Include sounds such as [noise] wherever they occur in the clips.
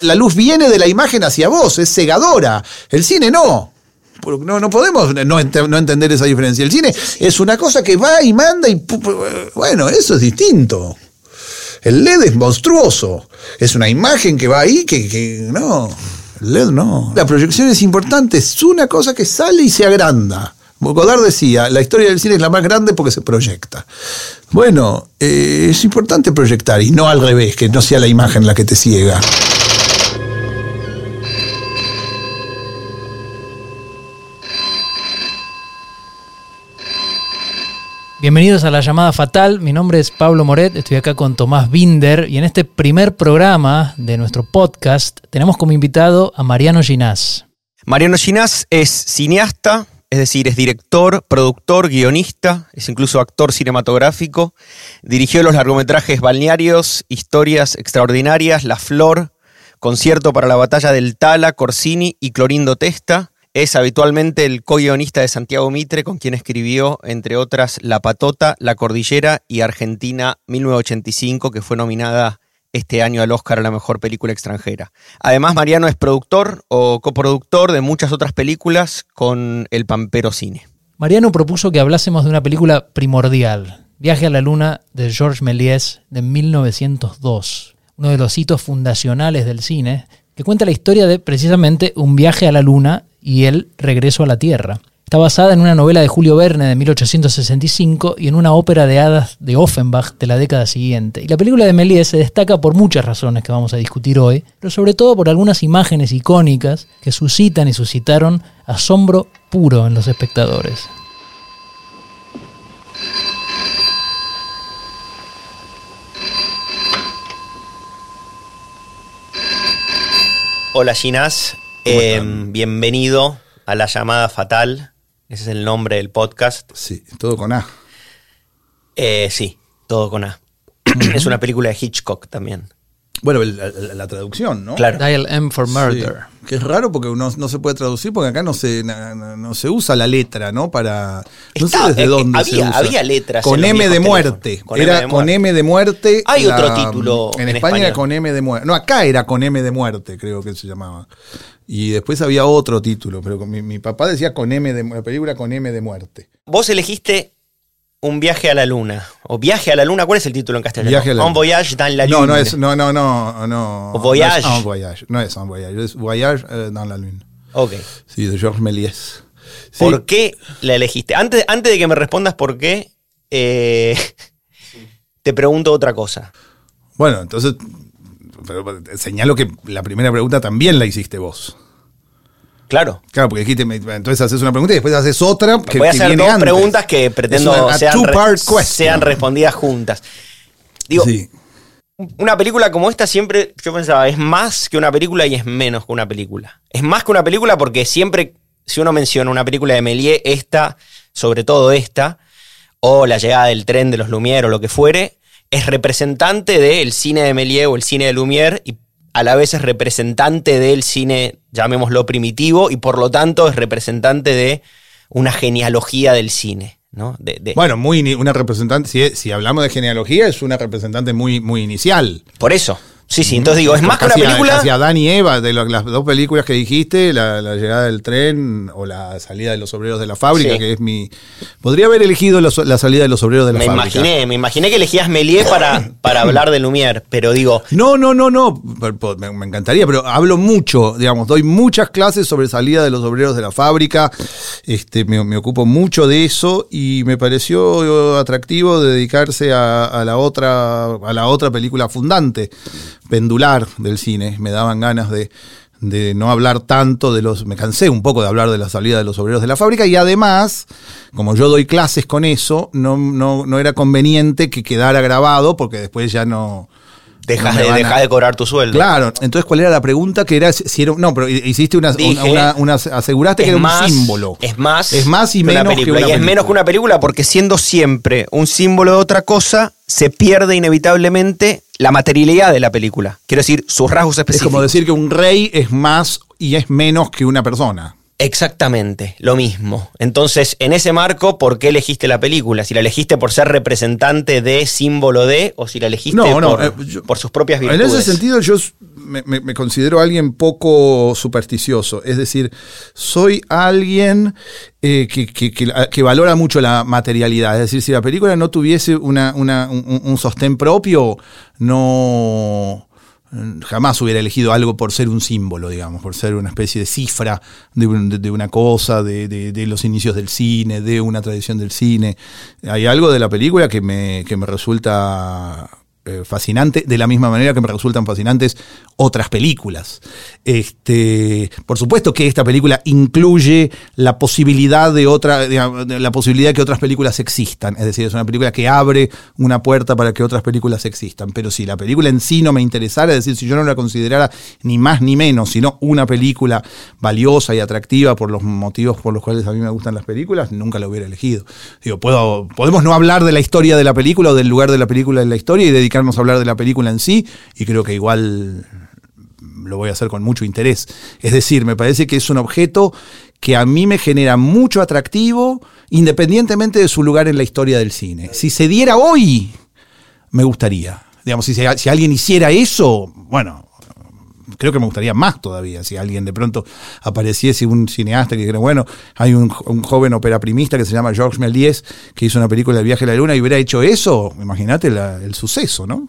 La luz viene de la imagen hacia vos, es cegadora. El cine no. No, podemos no, entender esa diferencia. El cine es una cosa que va y manda y... Bueno, eso es distinto. El LED es monstruoso. Es una imagen que va ahí que, que no. El LED no. La proyección es importante. Es una cosa que sale y se agranda. Godard decía, la historia del cine es la más grande porque se proyecta. Bueno, eh, es importante proyectar y no al revés, que no sea la imagen la que te ciega. Bienvenidos a La Llamada Fatal, mi nombre es Pablo Moret, estoy acá con Tomás Binder y en este primer programa de nuestro podcast tenemos como invitado a Mariano Ginás. Mariano Ginás es cineasta, es decir, es director, productor, guionista, es incluso actor cinematográfico, dirigió los largometrajes Balnearios, Historias Extraordinarias, La Flor, Concierto para la Batalla del Tala, Corsini y Clorindo Testa, es habitualmente el co-guionista de Santiago Mitre, con quien escribió, entre otras, La Patota, La Cordillera y Argentina 1985, que fue nominada este año al Oscar a la mejor película extranjera. Además, Mariano es productor o coproductor de muchas otras películas con el Pampero Cine. Mariano propuso que hablásemos de una película primordial, Viaje a la Luna de Georges Méliès de 1902, uno de los hitos fundacionales del cine, que cuenta la historia de precisamente un viaje a la Luna y el regreso a la Tierra. Está basada en una novela de Julio Verne de 1865 y en una ópera de hadas de Offenbach de la década siguiente. Y la película de Méliès se destaca por muchas razones que vamos a discutir hoy, pero sobre todo por algunas imágenes icónicas que suscitan y suscitaron asombro puro en los espectadores. Hola Ginás, Em, bienvenido a La Llamada Fatal. Ese es el nombre del podcast. Sí, todo con A. Eh, sí, todo con A. [clears throat] es una película de Hitchcock también. Bueno, la, traducción, ¿no? Claro. Dial M for Murder. que es raro porque no, no, se puede traducir porque acá no se, no, se usa la letra, ¿no? Para. No sé desde eh, dónde había, se usa. Había letras. Con M de muerte. era con M de muerte. Hay otro título. En, España era con M de muerte. No, acá era con M de muerte, creo que se llamaba. Y después había otro título, pero mi, mi papá decía con M de la película con M de muerte. Vos elegiste un viaje a la luna. O viaje a la luna, ¿cuál es el título en castellano? Viaje a la Un voyage dans la lune. No, no es, no, no, no, no. O voyage. No es un voyage, no es un voyage, es voyage eh, dans la lune. Ok. Sí, de Georges Méliès. ¿Por qué la elegiste? Antes, antes de que me respondas por qué, eh, [laughs] te pregunto otra cosa. Bueno, entonces, señalo que la primera pregunta también la hiciste vos. Claro. Claro, porque dijiste, entonces haces una pregunta y después haces otra. Que, Voy a hacer dos preguntas que pretendo sean, respondidas juntas. Digo, una película como esta siempre, yo pensaba, es más que una película y es menos que una película. Es más que una película porque siempre, si uno menciona una película de Méliès, esta, sobre todo esta, o la llegada del tren de los Lumière o lo que fuere, es representante del cine de Méliès o el cine de Lumière y a la vez es representante del cine, llamémoslo primitivo, y por lo tanto es representante de una genealogía del cine. ¿no? Bueno, muy una representante, si, si, hablamos de genealogía, es una representante muy, muy inicial. Por eso. Sí, sí, entonces digo, es más que una película. Hacia Adán y Eva, de las dos películas que dijiste, la, llegada del tren o la salida de los obreros de la fábrica, que es mi. Podría haber elegido la salida de los obreros de la fábrica. Me imaginé, me imaginé que elegías Méliès para, para hablar de Lumière, pero digo. No, no, no, no. Me, encantaría, pero hablo mucho, digamos, doy muchas clases sobre salida de los obreros de la fábrica. Este, me, ocupo mucho de eso y me pareció atractivo dedicarse a, a la otra, a la otra película fundante pendular del cine. Me daban ganas de, no hablar tanto de los. Me cansé un poco de hablar de la salida de los obreros de la fábrica y además, como yo doy clases con eso, no, no, no era conveniente que quedara grabado porque después ya no. Dejas de, de cobrar tu sueldo. Claro, entonces, ¿cuál era la pregunta? Que era si era. No, pero hiciste una. una, aseguraste que era un símbolo. Es más. Es más y menos que una película. Y es menos que una película porque siendo siempre un símbolo de otra cosa, se pierde inevitablemente la materialidad de la película. Quiero decir, sus rasgos específicos. Es como decir que un rey es más y es menos que una persona. Exactamente, lo mismo. Entonces, en ese marco, ¿por qué elegiste la película? Si la elegiste por ser representante de, símbolo de, o si la elegiste No, no, por, eh, yo- por sus propias En virtudes. ese sentido yo me, me- me considero alguien poco supersticioso. Es decir, soy alguien eh, que, que- que- que valora mucho la materialidad. Es decir, si la película no tuviese una, una- un, un sostén propio, no jamás hubiera elegido algo por ser un símbolo, digamos, por ser una especie de cifra de, un- de- una cosa, de, de- de los inicios del cine, de una tradición del cine. Hay algo de la película que me, que me resulta eh, fascinante, de la misma manera que me resultan fascinantes otras películas. Este, por supuesto que esta película incluye la posibilidad de otra, la posibilidad que otras películas existan. Es decir, es una película que abre una puerta para que otras películas existan. Pero si la película en sí no me interesara, es decir, si yo no la considerara ni más ni menos, sino una película valiosa y atractiva por los motivos por los cuales a mí me gustan las películas, nunca la hubiera elegido. Digo, puedo, podemos no hablar de la historia de la película o del lugar de la película en la historia y dedicarnos a hablar de la película en sí, y creo que igual lo voy a hacer con mucho interés. Es decir, me parece que es un objeto que a mí me genera mucho atractivo, independientemente de su lugar en la historia del cine. Si se diera hoy, me gustaría. Digamos, si, si alguien hiciera eso, bueno, creo que me gustaría más todavía si alguien de pronto apareciese un cineasta que dijera, bueno, hay un, un joven operaprimista que se llama Georges Méliès que hizo una película El viaje a la luna y hubiera hecho eso, imagínate el suceso, ¿no?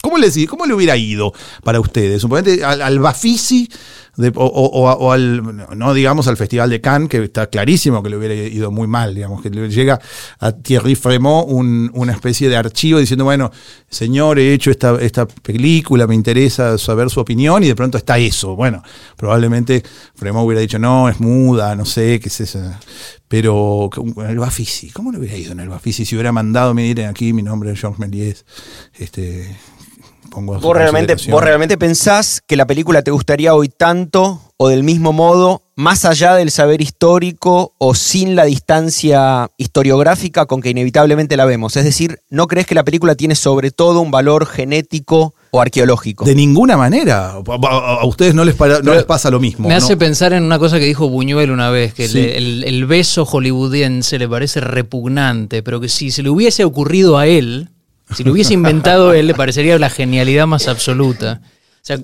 ¿Cómo le, ¿Cómo le hubiera ido para ustedes? Suponete al, al Bafisi de- o, o- o- al, no digamos al Festival de Cannes, que está clarísimo que le hubiera ido muy mal, digamos, que le llega a Thierry Fremont un- una especie de archivo diciendo, bueno, señor, he hecho esta, esta película, me interesa saber su opinión, y de pronto está eso. Bueno, probablemente Fremont hubiera dicho, no, es muda, no sé, qué es eso. Pero el Bafisi, ¿cómo le hubiera ido en el Bafisi si hubiera mandado, miren aquí, mi nombre es Georges Méliès, este, pongo ¿Vos realmente, consideración"? ¿Vos realmente pensás que la película te gustaría hoy tanto o del mismo modo, más allá del saber histórico o sin la distancia historiográfica con que inevitablemente la vemos? Es decir, ¿no crees que la película tiene sobre todo un valor genético o arqueológico? De ninguna manera. A, a- a ustedes no les, para- no les pasa lo mismo. Me ¿no? hace pensar en una cosa que dijo Buñuel una vez, que Sí. el, el beso hollywoodiense le parece repugnante, pero que si se le hubiese ocurrido a él, si lo hubiese inventado él, le parecería la genialidad más absoluta. O sea,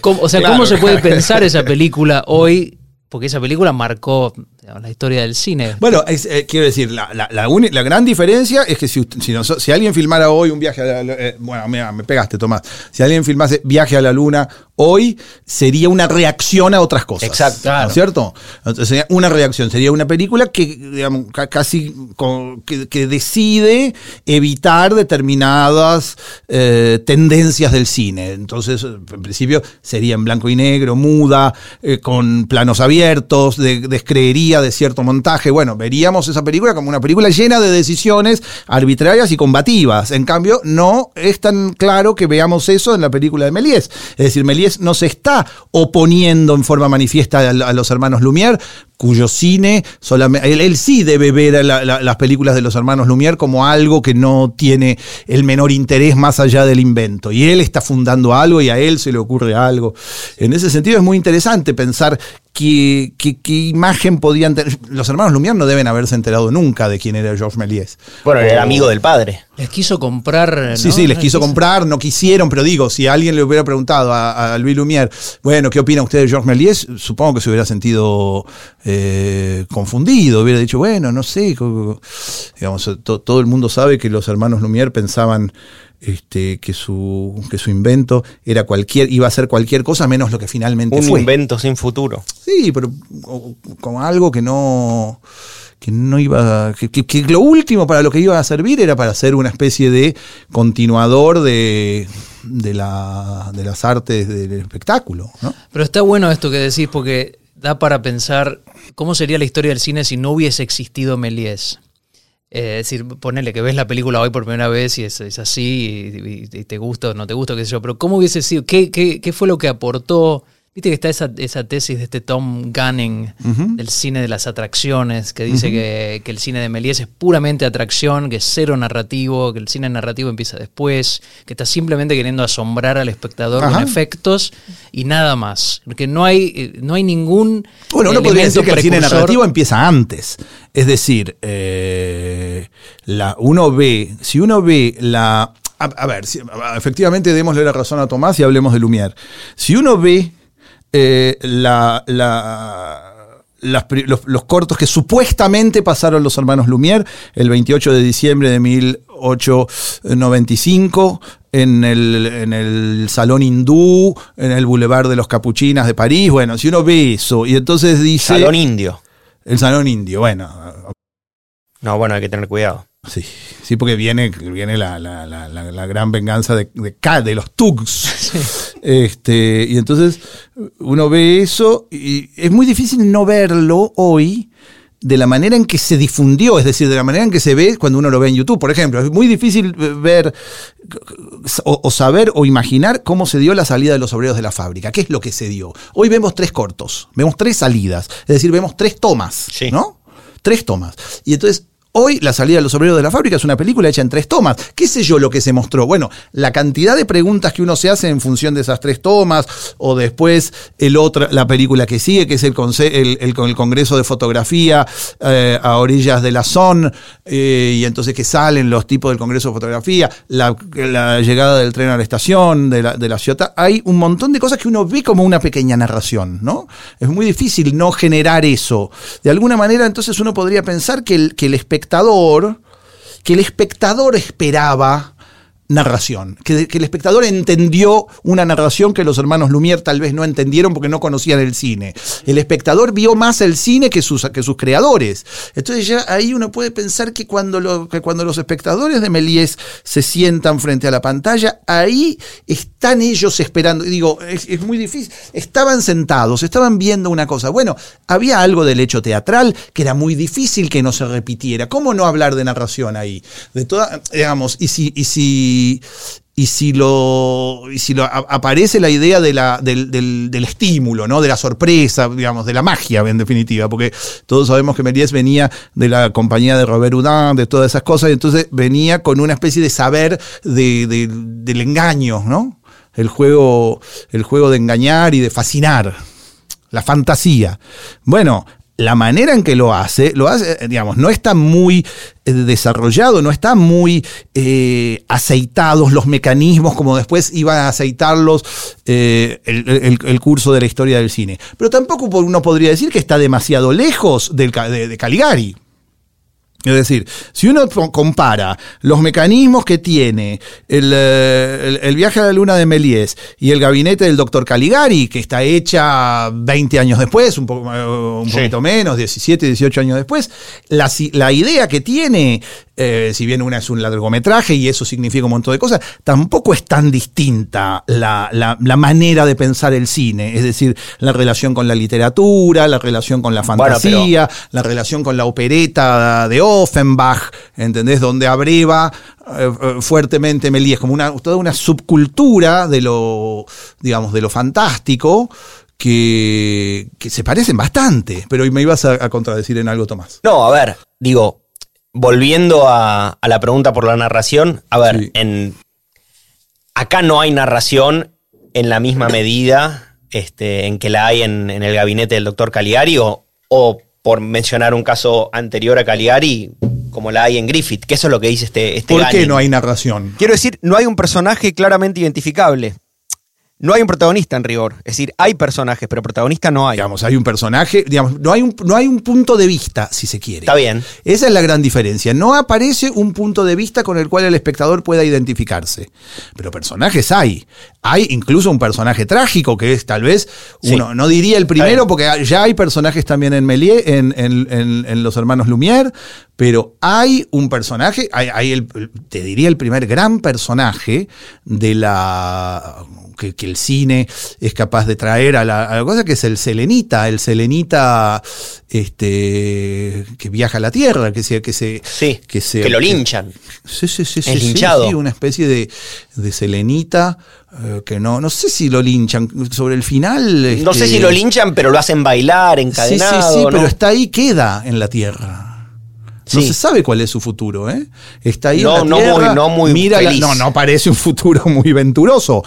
¿cómo, o sea, Claro. ¿cómo se puede pensar esa película hoy? Porque esa película marcó digamos, la historia del cine. Bueno, es, eh, quiero decir, la, la- la uni- la gran diferencia es que si, si, noso- si alguien filmara hoy un viaje a la eh, bueno, mira, me pegaste, Tomás. Si alguien filmase viaje a la luna hoy, sería una reacción a otras cosas. Exacto. Claro. ¿No es cierto? Sería una reacción, sería una película que, digamos, casi con- que, que decide evitar determinadas eh, tendencias del cine. Entonces, en principio, sería en blanco y negro, muda, eh, con planos abiertos, de, descreería de cierto montaje. Bueno, veríamos esa película como una película llena de decisiones arbitrarias y combativas. En cambio, no es tan claro que veamos eso en la película de Méliès. Es decir, Méliès no se está oponiendo en forma manifiesta a, a los hermanos Lumière, cuyo cine solamente él, él sí debe ver a la- la- las películas de los hermanos Lumière como algo que no tiene el menor interés más allá del invento y él está fundando algo y a él se le ocurre algo en ese sentido es muy interesante pensar qué, qué- qué imagen podían tener los hermanos Lumière no deben haberse enterado nunca de quién era Georges Méliès Bueno, era amigo del padre. Les quiso comprar. Sí, ¿no? sí, les quiso comprar, no quisieron, pero digo, si alguien le hubiera preguntado a, a Louis Lumière, bueno, ¿qué opina usted de Georges Méliès? Supongo que se hubiera sentido eh, confundido, hubiera dicho, bueno, no sé, digamos, to- todo el mundo sabe que los hermanos Lumière pensaban este, que, su, que su invento era cualquier, iba a ser cualquier cosa menos lo que finalmente Un fue. invento sin futuro. Sí, pero como algo que no que no iba que, que- que lo último para lo que iba a servir era para ser una especie de continuador de, de, la, de las artes del espectáculo, ¿no? Pero está bueno esto que decís porque da para pensar cómo sería la historia del cine si no hubiese existido Méliès. Eh, es decir, ponele que ves la película hoy por primera vez y es, así y, y- y te gusta o no te gusta, qué sé yo, pero ¿cómo hubiese sido? ¿Qué, qué, qué fue lo que aportó? Viste que está esa, esa tesis de este Tom Gunning del cine de las atracciones, que dice que, que el cine de Méliès es puramente atracción, que es cero narrativo, que el cine narrativo empieza después, que está simplemente queriendo asombrar al espectador Ajá. con efectos y nada más. Que no hay, eh, no hay ningún. Bueno, uno podría decir que el cine narrativo empieza antes. Es decir, eh, la, uno ve, si uno ve la... A, a ver, si- a- efectivamente démosle la razón a Tomás y hablemos de Lumière. Si uno ve eh, la, la- las los, los cortos que supuestamente pasaron los hermanos Lumière el 28 de diciembre de 1895 en el, en el Salón Hindú, en el Boulevard de los Capuchinas de París. Bueno, si uno ve eso y entonces dice... Salón indio. El Salón Indio, bueno, No, bueno, hay que tener cuidado. Sí, sí porque viene, viene la, la- la- la- gran venganza de, de, K, de los Tugs. Este, y entonces uno ve eso y es muy difícil no verlo hoy de la manera en que se difundió, es decir, de la manera en que se ve cuando uno lo ve en YouTube, por ejemplo. Es muy difícil ver o, o saber o imaginar cómo se dio la salida de los obreros de la fábrica. ¿Qué es lo que se dio? Hoy vemos tres cortos, vemos tres salidas, es decir, vemos tres tomas, Sí. ¿no? Tres tomas. Y entonces, hoy la salida de los obreros de la fábrica es una película hecha en tres tomas. ¿Qué sé yo lo que se mostró? Bueno, la cantidad de preguntas que uno se hace en función de esas tres tomas, o después el la película que sigue, que es el, el, Congreso de Fotografía eh, a orillas de la Son, eh, y entonces que salen los tipos del Congreso de Fotografía, la, llegada del tren a la estación, de la, de ciudad. Hay un montón de cosas que uno ve como una pequeña narración, ¿no? Es muy difícil no generar eso. De alguna manera, entonces uno podría pensar que el, que el espectador, que el espectador esperaba narración, que, el espectador entendió una narración que los hermanos Lumière tal vez no entendieron porque no conocían el cine. El espectador vio más el cine que sus, que sus creadores. Entonces ya ahí uno puede pensar que cuando, lo- que cuando los espectadores de Méliès se sientan frente a la pantalla, ahí están ellos esperando. Y digo, es, es muy difícil. Estaban sentados, estaban viendo una cosa. Bueno, había algo del hecho teatral que era muy difícil que no se repitiera. ¿Cómo no hablar de narración ahí? De toda, digamos, y si, y si y si lo, aparece la idea del, del- estímulo, ¿no? de la sorpresa, digamos, de la magia, en definitiva, porque todos sabemos que Méliès venía de la compañía de Robert Houdin, de todas esas cosas, y entonces venía con una especie de saber de- de- del engaño, ¿no? El juego, el juego de engañar y de fascinar la fantasía. Bueno, la manera en que lo hace, lo hace, eh, digamos, no está muy eh, desarrollado, no está muy eh, aceitados los mecanismos como después iban a aceitarlos el, curso de la historia del cine. Pero tampoco uno podría decir que está demasiado lejos del de Caligari. Es decir, si uno co- compara los mecanismos que tiene el, eh, el- el viaje a la luna de Méliès y el gabinete del doctor Caligari, que está hecha 20 años después, un, poco, eh, un Sí. poquito menos, 17, 18 años después, la, idea que tiene, eh, si bien una es un largometraje y eso significa un montón de cosas, tampoco es tan distinta la, la- la manera de pensar el cine, es decir, la relación con la literatura, la relación con la Bueno, fantasía, la relación con la opereta de Offenbach, ¿entendés? Donde abreva eh, eh, fuertemente Méliès, como una, toda una subcultura de lo, digamos, de lo fantástico, que, que se parecen bastante. Pero me ibas a, a contradecir en algo, Tomás. No, a ver, digo, volviendo a, a la pregunta por la narración, a ver, Sí. en acá no hay narración en la misma medida este, en que la hay en, en el gabinete del doctor Caligari o, o, por mencionar un caso anterior a Caligari, como la hay en Griffith, que eso es lo que dice este, este ¿Por qué no hay narración? Quiero decir, no hay un personaje claramente identificable. No hay un protagonista en rigor. Es decir, hay personajes, pero protagonista no hay. Digamos, hay un personaje, digamos, no hay un, no hay un punto de vista, si se quiere. Está bien. Esa es la gran diferencia. No aparece un punto de vista con el cual el espectador pueda identificarse. Pero personajes hay. Hay incluso un personaje trágico que es tal vez, Sí. uno no diría el primero, porque ya hay personajes también en Méliès, en, en- en- en los hermanos Lumière, pero hay un personaje, hay, hay el, te diría el primer gran personaje de la que, que el cine es capaz de traer a la, a la cosa que es el selenita, el selenita este, que viaja a la Tierra, que se... Que, se, Sí, que, se, que lo linchan. Sí, sí, sí, sí, Es sí, linchado. sí, una especie de, de selenita eh, que no, no sé si lo linchan. Sobre el final. No sé este, si lo linchan, pero lo hacen bailar, Sí, sí, encadenado. sí, ¿no? pero está ahí, queda en la Tierra. No Sí. se sabe cuál es su futuro, ¿eh? Está ahí No, en la no Tierra, muy- no muy mira la- feliz. no, no parece un futuro muy venturoso.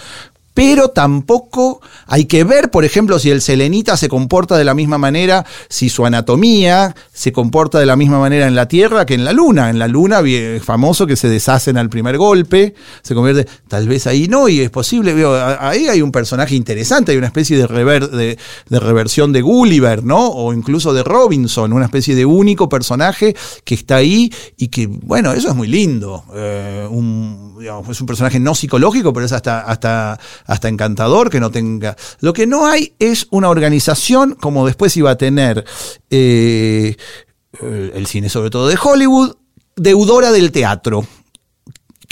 Pero tampoco hay que ver, por ejemplo, si el selenita se comporta de la misma manera, si su anatomía se comporta de la misma manera en la Tierra que en la Luna. En la Luna es famoso que se deshacen al primer golpe, se convierte, tal vez ahí no, y es posible, ahí hay un personaje interesante, hay una especie de, rever- de, reversión de Gulliver, ¿no? O incluso de Robinson, una especie de único personaje que está ahí y que, bueno, eso es muy lindo. Eh, es un personaje no psicológico, pero es hasta, hasta, hasta encantador que no tenga. Lo que no hay es una organización como después iba a tener eh, el cine, sobre todo de Hollywood, deudora del teatro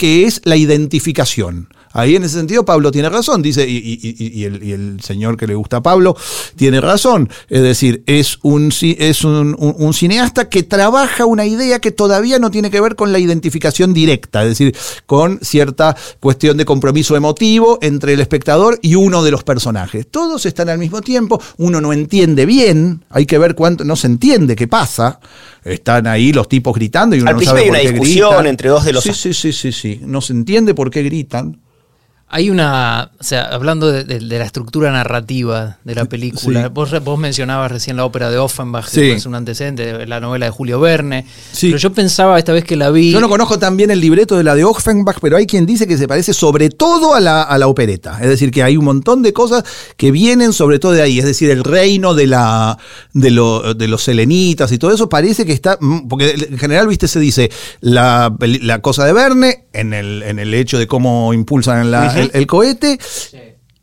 que es la identificación. Ahí en ese sentido Pablo tiene razón, dice, y, y- y- y el, y el señor que le gusta a Pablo tiene razón. Es decir, es, un, es un, un- un cineasta que trabaja una idea que todavía no tiene que ver con la identificación directa, es decir, con cierta cuestión de compromiso emotivo entre el espectador y uno de los personajes. Todos están al mismo tiempo, uno no entiende bien, hay que ver cuánto, no se entiende qué pasa. Están ahí los tipos gritando y uno Al no principio sabe hay por una qué discusión entre dos de los- Sí, sí, sí, sí, sí. No se entiende por qué gritan. Hay una, o sea, hablando de, de- de la estructura narrativa de la película, Sí. vos, vos mencionabas recién la ópera de Offenbach, Sí. que es un antecedente, la novela de Julio Verne, Sí. pero yo pensaba esta vez que la vi... Yo no conozco tan bien el libreto de la de Offenbach, pero hay quien dice que se parece sobre todo a la, a la opereta. Es decir, que hay un montón de cosas que vienen sobre todo de ahí. Es decir, el reino de, la, de, lo- de los selenitas y todo eso parece que está. mm, Porque en general, viste, se dice la, la cosa de Verne en el, en el hecho de cómo impulsan la- el, el cohete.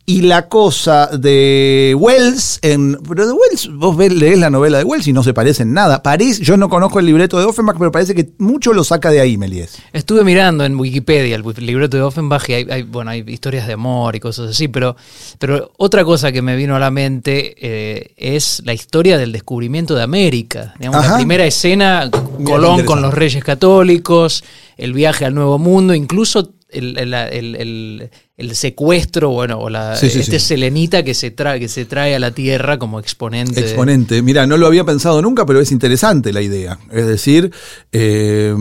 Y la cosa de Wells, en, pero de Wells, vos ves, lees la novela de Wells y no se parece en nada. Parece, yo no conozco el libreto de Offenbach, pero parece que mucho lo saca de ahí, Melies. Estuve mirando en Wikipedia el libreto de Offenbach y hay, hay- bueno, hay historias de amor y cosas así, pero, pero otra cosa que me vino a la mente eh, es la historia del descubrimiento de América. Digamos, la primera escena, Colón con los reyes católicos, el viaje al Nuevo Mundo, incluso el, el- el- el- secuestro, bueno, o la, Sí, sí, este sí. selenita que se, trae, que se trae a la Tierra como exponente. Exponente. Mira, no lo había pensado nunca, pero es interesante la idea. Es decir, eh,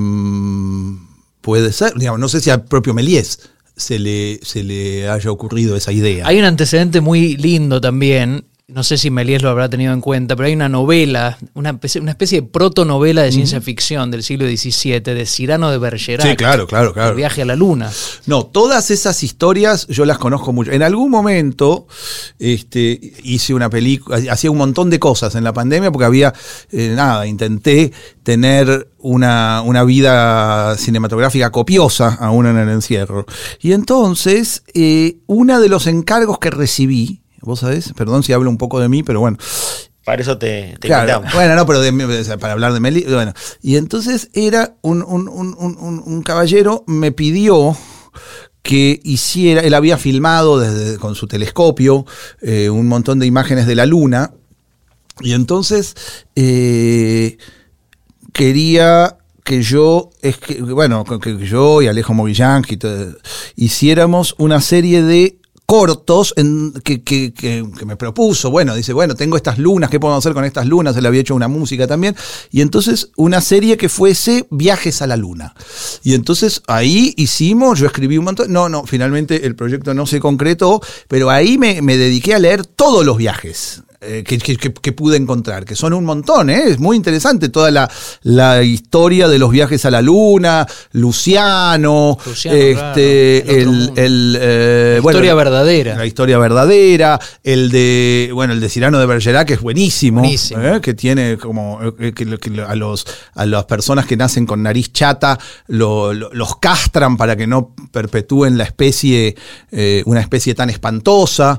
puede ser, digamos, no sé si al propio Melies se le, se le haya ocurrido esa idea. Hay un antecedente muy lindo también. No sé si Méliès lo habrá tenido en cuenta, pero hay una novela, una especie, una especie de protonovela de ciencia ficción del siglo XVII de Cyrano de Bergerac. Sí, claro, claro, claro. El viaje a la luna. No, todas esas historias yo las conozco mucho. En algún momento este, hice una película, hacía un montón de cosas en la pandemia porque había, eh, nada, intenté tener una, una vida cinematográfica copiosa aún en el encierro. Y entonces, eh, uno de los encargos que recibí, vos sabés, perdón si hablo un poco de mí, pero bueno, Para eso te, te Claro, bueno, no, pero de- para hablar de Meli, bueno. Y entonces era un, un- un- un- caballero, me pidió que hiciera, él había filmado desde, con su telescopio eh, un montón de imágenes de la luna, y entonces eh, quería que yo, es que, bueno, que yo y Alejo todo, hiciéramos una serie de cortos en, que, que- que- que me propuso. Bueno, dice, bueno, tengo estas lunas, ¿qué podemos hacer con estas lunas? Él había hecho una música también. Y entonces una serie que fuese Viajes a la Luna. Y entonces ahí hicimos, yo escribí un montón. No, no, finalmente el proyecto no se concretó, pero ahí me, me dediqué a leer todos los viajes. Eh, que, que- que- que pude encontrar, que son un montón, ¿eh? es muy interesante toda la, la historia de los viajes a la luna, Luciano, Luciano, este, claro, el el, eh, La bueno, historia verdadera. La historia verdadera, el de, bueno, el de Cirano de Bergerac, que es buenísimo, Buenísimo. ¿eh? que tiene como, eh, que, a, los, a las personas que nacen con nariz chata lo- lo- los castran para que no perpetúen la especie, eh, una especie tan espantosa.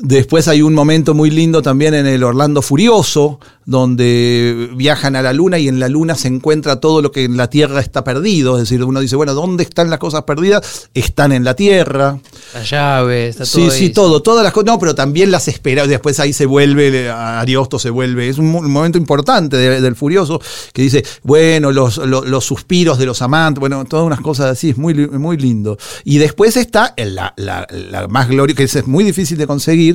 Después hay un momento muy lindo también en el Orlando Furioso, donde viajan a la luna y en la luna se encuentra todo lo que en la Tierra está perdido. Es decir, uno dice, bueno, ¿dónde están las cosas perdidas? Están en la Tierra. La llave, está todo Sí, sí, todo, todas las cosas. No, pero también las espera. Después ahí se vuelve, Ariosto se vuelve. Es un, mo- un momento importante de- del Furioso que dice, bueno, los, los, los suspiros de los amantes, bueno, todas unas cosas así, es muy, muy lindo. Y después está la, la- la más gloriosa, que es muy difícil de conseguir,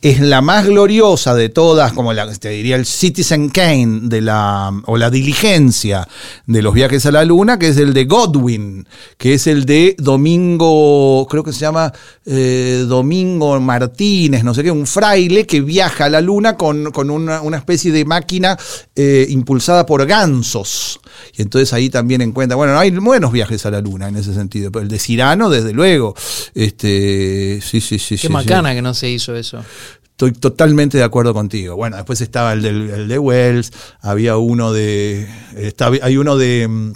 es la más gloriosa de todas, como te diría el Citizen Kane de la, o la diligencia de los viajes a la luna, que es el de Godwin, que es el de Domingo, creo que se llama eh, Domingo Martínez, no sé qué, un fraile que viaja a la luna con, con una, una especie de máquina eh, impulsada por gansos. Y entonces ahí también encuentra, bueno, hay buenos viajes a la luna en ese sentido, pero el de Cirano, desde luego. Este, sí, sí, sí. Qué sí, sí. macana que no se hizo eso. Estoy totalmente de acuerdo contigo. Bueno, después estaba el, del, el de Wells, había uno de. está- hay uno de. mm,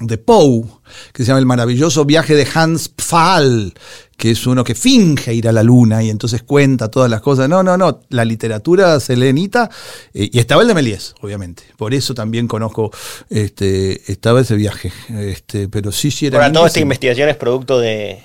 de Poe, que se llama El maravilloso viaje de Hans Pfahl, que es uno que finge ir a la luna y entonces cuenta todas las cosas. No, no, no, la literatura selenita, eh, y estaba el de Méliès, obviamente. Por eso también conozco, este, estaba ese viaje. Este, pero sí, sí era. Ahora, ¿toda esta investigación es producto de,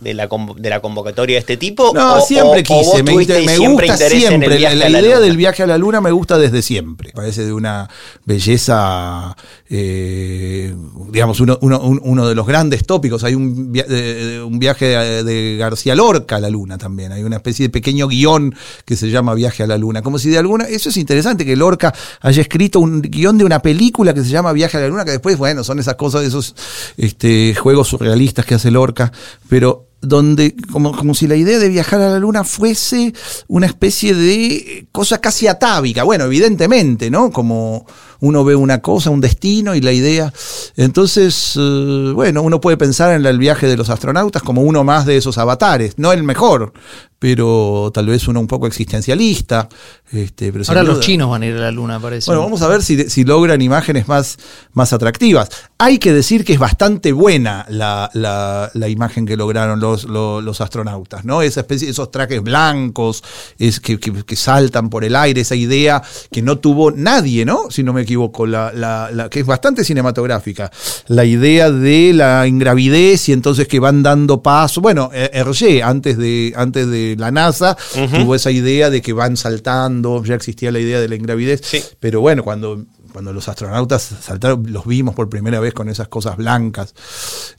de, la, de la convocatoria de este tipo? No, o- siempre o- quise, me, siempre gusta siempre. La, la idea del viaje a la luna me gusta desde siempre. Parece de una belleza, eh, digamos, uno, uno- un- uno de los grandes tópicos. Hay un, via- de- un viaje de, de García Lorca a la luna también. Hay una especie de pequeño guion que se llama Viaje a la luna. Como si de alguna. Eso es interesante que Lorca haya escrito un guion de una película que se llama Viaje a la luna, que después, bueno, son esas cosas, esos este, juegos surrealistas que hace Lorca. Pero donde como, como si la idea de viajar a la luna fuese una especie de cosa casi atávica. Bueno, evidentemente, ¿no? Como uno ve una cosa, un destino y la idea. Entonces, eh, bueno, uno puede pensar en el viaje de los astronautas como uno más de esos avatares. No el mejor, pero tal vez uno un poco existencialista. Este, pero Ahora los chinos van a ir a la luna, parece. bueno, vamos a ver si, si logran imágenes más, más atractivas. Hay que decir que es bastante buena la, la- la imagen que lograron los, los, los astronautas, ¿no? Esa especie, esos trajes blancos es, que, que- que saltan por el aire, esa idea que no tuvo nadie, ¿no? Si no me equivoco, la, la- la- que es bastante cinematográfica. La idea de la ingravidez y entonces que van dando paso. Bueno, eh, Hergé, antes de, antes de la NASA, tuvo esa idea de que van saltando, ya existía la idea de la ingravidez. Sí. Pero bueno, cuando, cuando los astronautas saltaron, los vimos por primera vez con esas cosas blancas.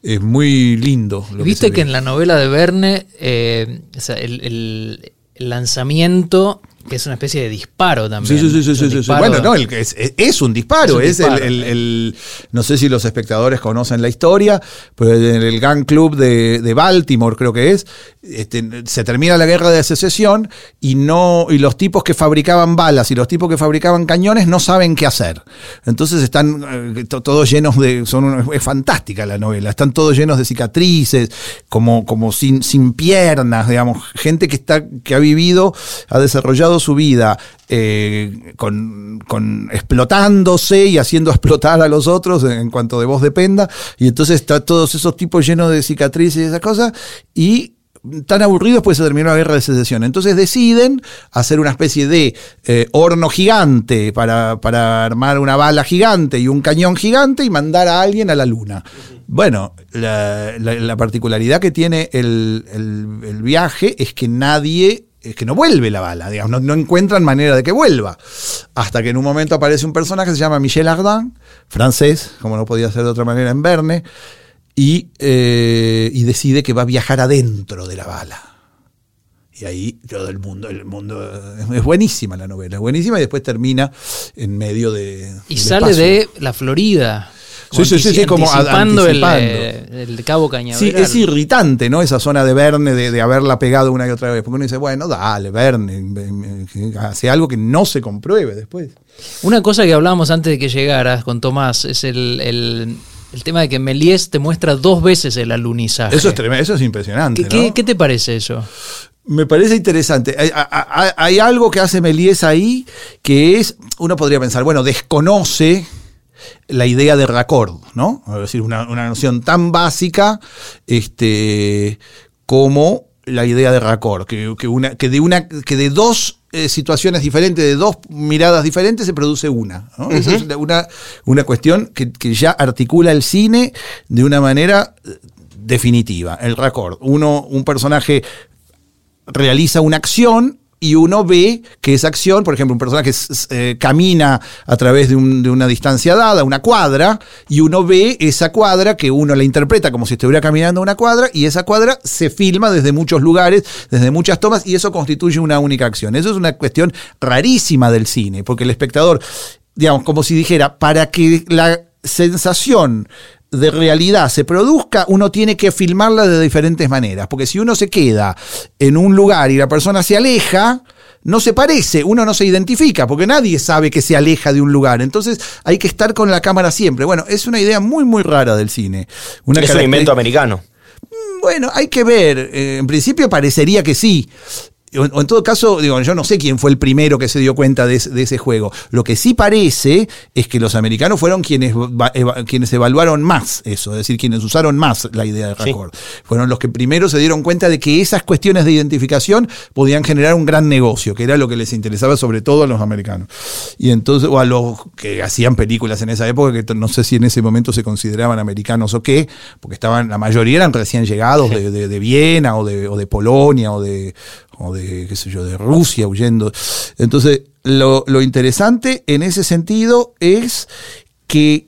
Es muy lindo. lo Viste se que ve. en la novela de Verne, eh, o sea, el, lanzamiento, es una especie de disparo también. Sí, sí, sí, sí, sí, Bueno, no, el que es, es un disparo, Es un el, disparo. el- el- no sé si los espectadores conocen la historia, pero en el Gun Club de, de Baltimore, creo que es, este, se termina la guerra de secesión y no, y los tipos que fabricaban balas y los tipos que fabricaban cañones no saben qué hacer. Entonces están eh, to- todos llenos de, son es fantástica la novela, están todos llenos de cicatrices, como, como sin, sin piernas, digamos, gente que está, que ha vivido, ha desarrollado su vida eh, con, explotándose y haciendo [laughs] explotar a los otros en cuanto de vos dependa. Y entonces está todos esos tipos llenos de cicatrices y esas cosas. Y tan aburridos pues se terminó la guerra de secesión. Entonces deciden hacer una especie de eh, horno gigante para, para armar una bala gigante y un cañón gigante y mandar a alguien a la luna. Bueno, la, la- la particularidad que tiene el- el viaje es que nadie es que no vuelve la bala, digamos, no, no encuentran manera de que vuelva. Hasta que en un momento aparece un personaje que se llama Michel Ardan, francés, como no podía ser de otra manera en Verne, y, eh, y decide que va a viajar adentro de la bala. Y ahí todo el mundo, el mundo es buenísima la novela, es buenísima y después termina en medio de Y sale espacio. de la Florida. Sí, sí, sí, sí, como ad- anticipando, el, anticipando. eh, el Cabo Sí, Cañaveral. es irritante, ¿no? Esa zona de Verne, de, de haberla pegado una y otra vez. Porque uno dice, bueno, dale, Verne, hace algo que no se compruebe después. Una cosa que hablábamos antes de que llegaras con Tomás es el, el- el tema de que Méliès te muestra dos veces el alunizaje. Eso es tremendo, eso es impresionante. ¿Qué, qué- ¿no? qué te parece eso? Me parece interesante. Hay, hay- hay algo que hace Méliès ahí que es, uno podría pensar, bueno, desconoce la idea de raccord, ¿no? Es decir, una, una noción tan básica este, como la idea de Raccord, que, que una, que de una, que de dos eh, situaciones diferentes, de dos miradas diferentes, se produce una. ¿no? Esa es una, una cuestión que, que ya articula el cine de una manera eh, definitiva. El Raccord. Uno, un personaje realiza una acción y uno ve que esa acción, por ejemplo, un personaje eh, camina a través de, de una distancia dada, una cuadra, y uno ve esa cuadra que uno la interpreta como si estuviera caminando una cuadra, y esa cuadra se filma desde muchos lugares, desde muchas tomas, y eso constituye una única acción. Eso es una cuestión rarísima del cine, porque el espectador, digamos, como si dijera, para que la sensación de realidad se produzca, uno tiene que filmarla de diferentes maneras. Porque si uno se queda en un lugar y la persona se aleja, no se parece, uno no se identifica, porque nadie sabe que se aleja de un lugar. Entonces hay que estar con la cámara siempre. Bueno, es una idea muy, muy rara del cine. Una es un invento americano. bueno, hay que ver. Eh, en principio parecería que sí. O, o en todo caso, digo, yo no sé quién fue el primero que se dio cuenta de, ese- de ese juego. Lo que sí parece es que los americanos fueron quienes, va- eva- quienes evaluaron más eso, es decir, quienes usaron más la idea de Sí. Raccord. Fueron los que primero se dieron cuenta de que esas cuestiones de identificación podían generar un gran negocio, que era lo que les interesaba sobre todo a los americanos. Y entonces, o a los que hacían películas en esa época, que no sé si en ese momento se consideraban americanos o qué, porque estaban, la mayoría eran recién llegados de, de- de Viena o de, o de Polonia o de, o de, qué sé yo, de Rusia huyendo. Entonces, lo, lo interesante en ese sentido es que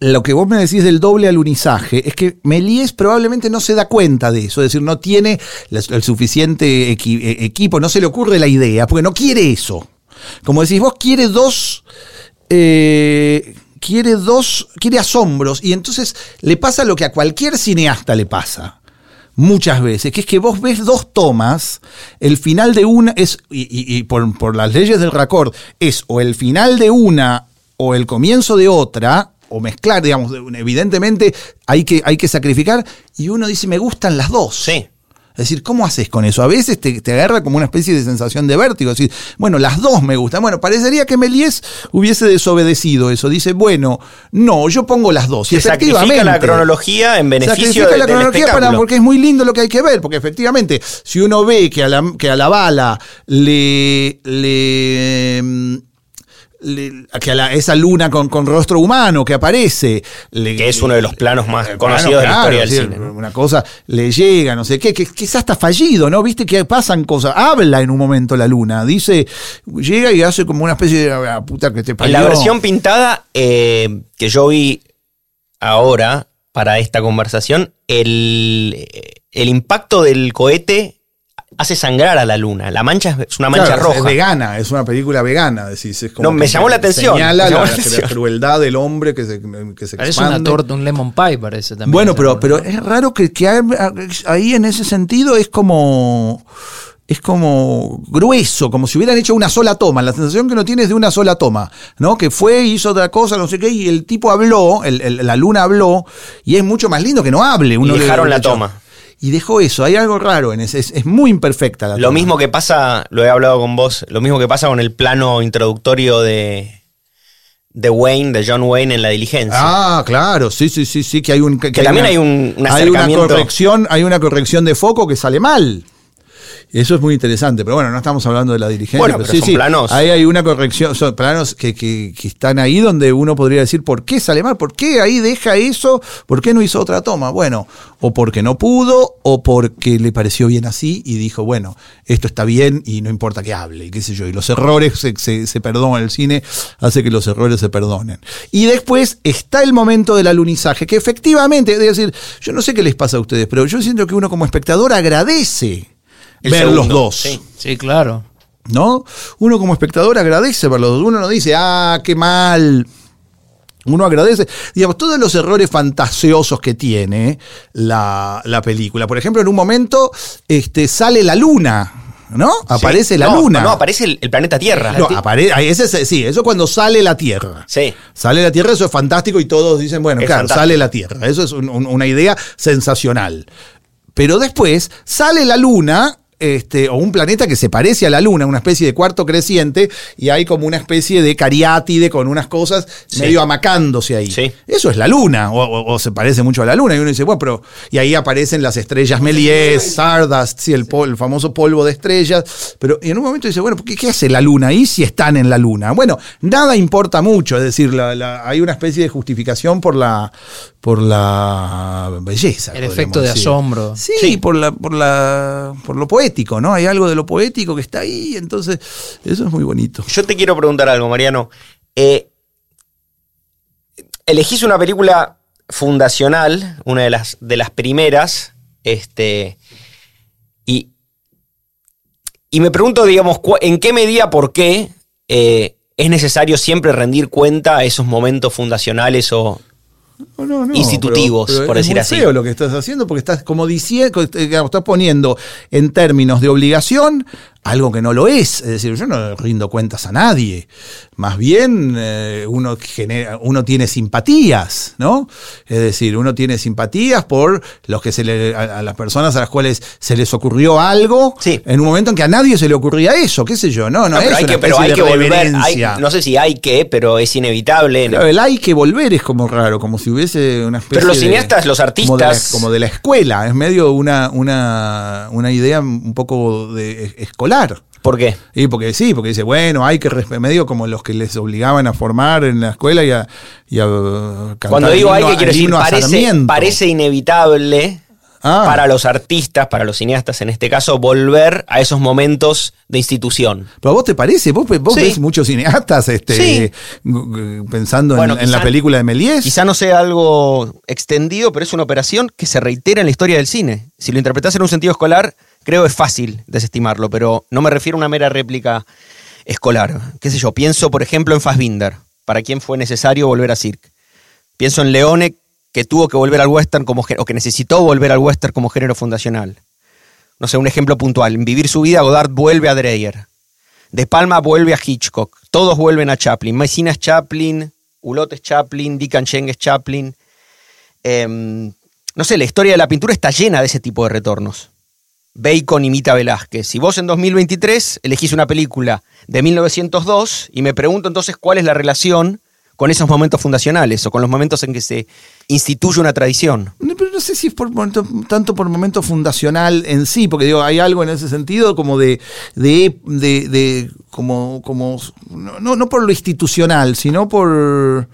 lo que vos me decís del doble alunizaje es que Méliès probablemente no se da cuenta de eso, es decir, no tiene el suficiente eh, equipo, no se le ocurre la idea, porque no quiere eso. Como decís, vos quiere dos. eh, quiere dos. quiere asombros, y entonces le pasa lo que a cualquier cineasta le pasa muchas veces, que es que vos ves dos tomas, el final de una es, y, por, por las leyes del raccord, es o el final de una o el comienzo de otra, o mezclar, digamos, evidentemente hay que, hay que sacrificar, y uno dice, me gustan las dos. Sí. Es decir, ¿cómo haces con eso? A veces te, te agarra como una especie de sensación de vértigo. Es decir, bueno, las dos me gustan. Bueno, parecería que Méliès hubiese desobedecido eso. Dice, bueno, no, yo pongo las dos. Y Se efectivamente. la cronología en beneficio de- la del cronología para, porque es muy lindo lo que hay que ver, porque efectivamente, si uno ve que a la, que a la bala le, le, mm, le- que a la- esa luna con, con rostro humano que aparece, le- Que es uno de los planos más conocidos de la claro, historia del decir, cine, ¿no? Una cosa le llega, no sé qué, que quizás está fallido, ¿no? Viste que pasan cosas. Habla en un momento la luna, dice, llega y hace como una especie de "Ah, puta que te En parió". la versión pintada eh, que yo vi ahora para esta conversación, el, el impacto del cohete hace sangrar a la luna. La mancha es- una mancha Claro, Es roja. vegana, es una película vegana, decís. Es como No, me llamó la atención, Señala llamó la, la la atención. crueldad del hombre que se, que se Parece una expande. torta, un lemon pie, parece también. Bueno, pero, pero ¿no? es raro que, que hay- ahí en ese sentido es como. Es como grueso, como si hubieran hecho una sola toma. La sensación que uno tiene es de una sola toma, ¿no? Que fue, hizo otra cosa, no sé qué, y el tipo habló, el- el- la luna habló, y es mucho más lindo que no hable. Uno Y le- dejaron la toma. Y dejó eso, hay algo raro en ese, es, es muy imperfecta la Lo toma. mismo que pasa, lo he hablado con vos, lo mismo que pasa con el plano introductorio de, de Wayne, de John Wayne en la diligencia. Ah, claro, sí, sí, sí, sí, que hay un que, Que también una- hay un- un hay una corrección, hay una corrección de foco que sale mal. Eso es muy interesante, pero bueno, no estamos hablando de la dirigencia. Bueno, pero sí, son sí, planos. Ahí hay una corrección, son planos que, que- que están ahí donde uno podría decir, ¿por qué sale mal? ¿Por qué ahí deja eso? ¿Por qué no hizo otra toma? Bueno, o porque no pudo, o porque le pareció bien así y dijo, bueno, esto está bien y no importa que hable, y qué sé yo. Y los errores se, se, se perdonan, el cine hace que los errores se perdonen. Y después está el momento del alunizaje, que efectivamente, es decir, yo no sé qué les pasa a ustedes, pero yo siento que uno como espectador agradece El ver los dos. sí. Sí, claro. ¿no? Uno como espectador agradece verlos dos. Uno no dice, ah, qué mal. Uno agradece, digamos, todos los errores fantasiosos que tiene la, la película. Por ejemplo, en un momento este, sale la luna, ¿no? Aparece Sí. la No, luna. No, aparece el, el planeta Tierra. No, apare- ahí ese es- sí, eso cuando sale la Tierra. Sí. Sale la Tierra, eso es fantástico y todos dicen, bueno, Es claro, fantástico. sale la Tierra. Eso es un- un- una idea sensacional. Pero después sale la Luna este, o un planeta que se parece a la Luna, una especie de cuarto creciente, y hay como una especie de cariátide con unas cosas Sí. medio amacándose ahí. Sí. Eso es la Luna, o, o- o se parece mucho a la Luna, y uno dice, bueno, pero. Y ahí aparecen las estrellas Méliès, Stardust, sí, el, pol- el famoso polvo de estrellas. Pero en un momento dice, bueno, ¿qué, qué hace la Luna ahí si están en la Luna? Bueno, nada importa mucho, es decir, la- la- hay una especie de justificación por la, por la belleza. El efecto de decir. asombro. Sí, Por, la, por, la, por lo poético, ¿no? Hay algo de lo poético que está ahí, entonces eso es muy bonito. Yo te quiero preguntar algo, Mariano. Eh, elegís una película fundacional, una de las, de las primeras, este, y, y me pregunto, digamos, en qué medida, por qué eh, es necesario siempre rendir cuenta a esos momentos fundacionales o... No, no, no, Institutivos, pero- pero por es decir muy así. feo lo que estás haciendo porque estás como diciendo, digamos, estás poniendo en términos de obligación algo que no lo es. Es decir, yo no rindo cuentas a nadie. Más bien, eh, uno, genera, uno tiene simpatías, ¿no? Es decir, uno tiene simpatías por los que se le, a, a las personas a las cuales se les ocurrió algo Sí. en un momento en que a nadie se le ocurría eso, qué sé yo, no, no, No, es hay una que, pero hay de que volver. hay- no sé si hay que, pero es inevitable. Claro, el hay que volver es como raro, como si hubiese una especie Pero los de- cineastas, los Como de, la, artistas- como de la escuela, es medio una, una, una idea un poco de es- escolar. ¿Por qué? Y porque sí, porque dice, bueno, hay que medio como los que les obligaban a formar en la escuela y a, y a cantar Cuando digo hay que quiero decir, parece, parece inevitable Ah. para los artistas, para los cineastas en este caso, volver a esos momentos de institución. ¿Pero a vos te parece? ¿Vos, vos Sí. ves muchos cineastas este, Sí. pensando en- la película de Méliès? Quizá no sea algo extendido, pero es una operación que se reitera en la historia del cine. Si lo interpretas en un sentido escolar, creo es fácil desestimarlo, pero no me refiero a una mera réplica escolar. ¿Qué sé yo? Pienso, por ejemplo, en Fassbinder, para quien fue necesario volver a Cirque. Pienso en Leone, que tuvo que volver al western como o que necesitó volver al western como género fundacional. No sé, un ejemplo puntual. En Vivir su vida, Godard vuelve a Dreyer. De Palma vuelve a Hitchcock. Todos vuelven a Chaplin. Messina es Chaplin, Hulot es Chaplin, Dick Cheng es Chaplin. Em, no sé, la historia de la pintura está llena de ese tipo de retornos. Bacon imita a Velázquez. Si vos en 2023 elegís una película de 1902 y me pregunto entonces cuál es la relación con esos momentos fundacionales o con los momentos en que se instituye una tradición. No, pero no sé si es por momento- tanto por momento fundacional en sí, porque digo, hay algo en ese sentido como de, de, de, de- como, como no, no, por lo institucional, sino por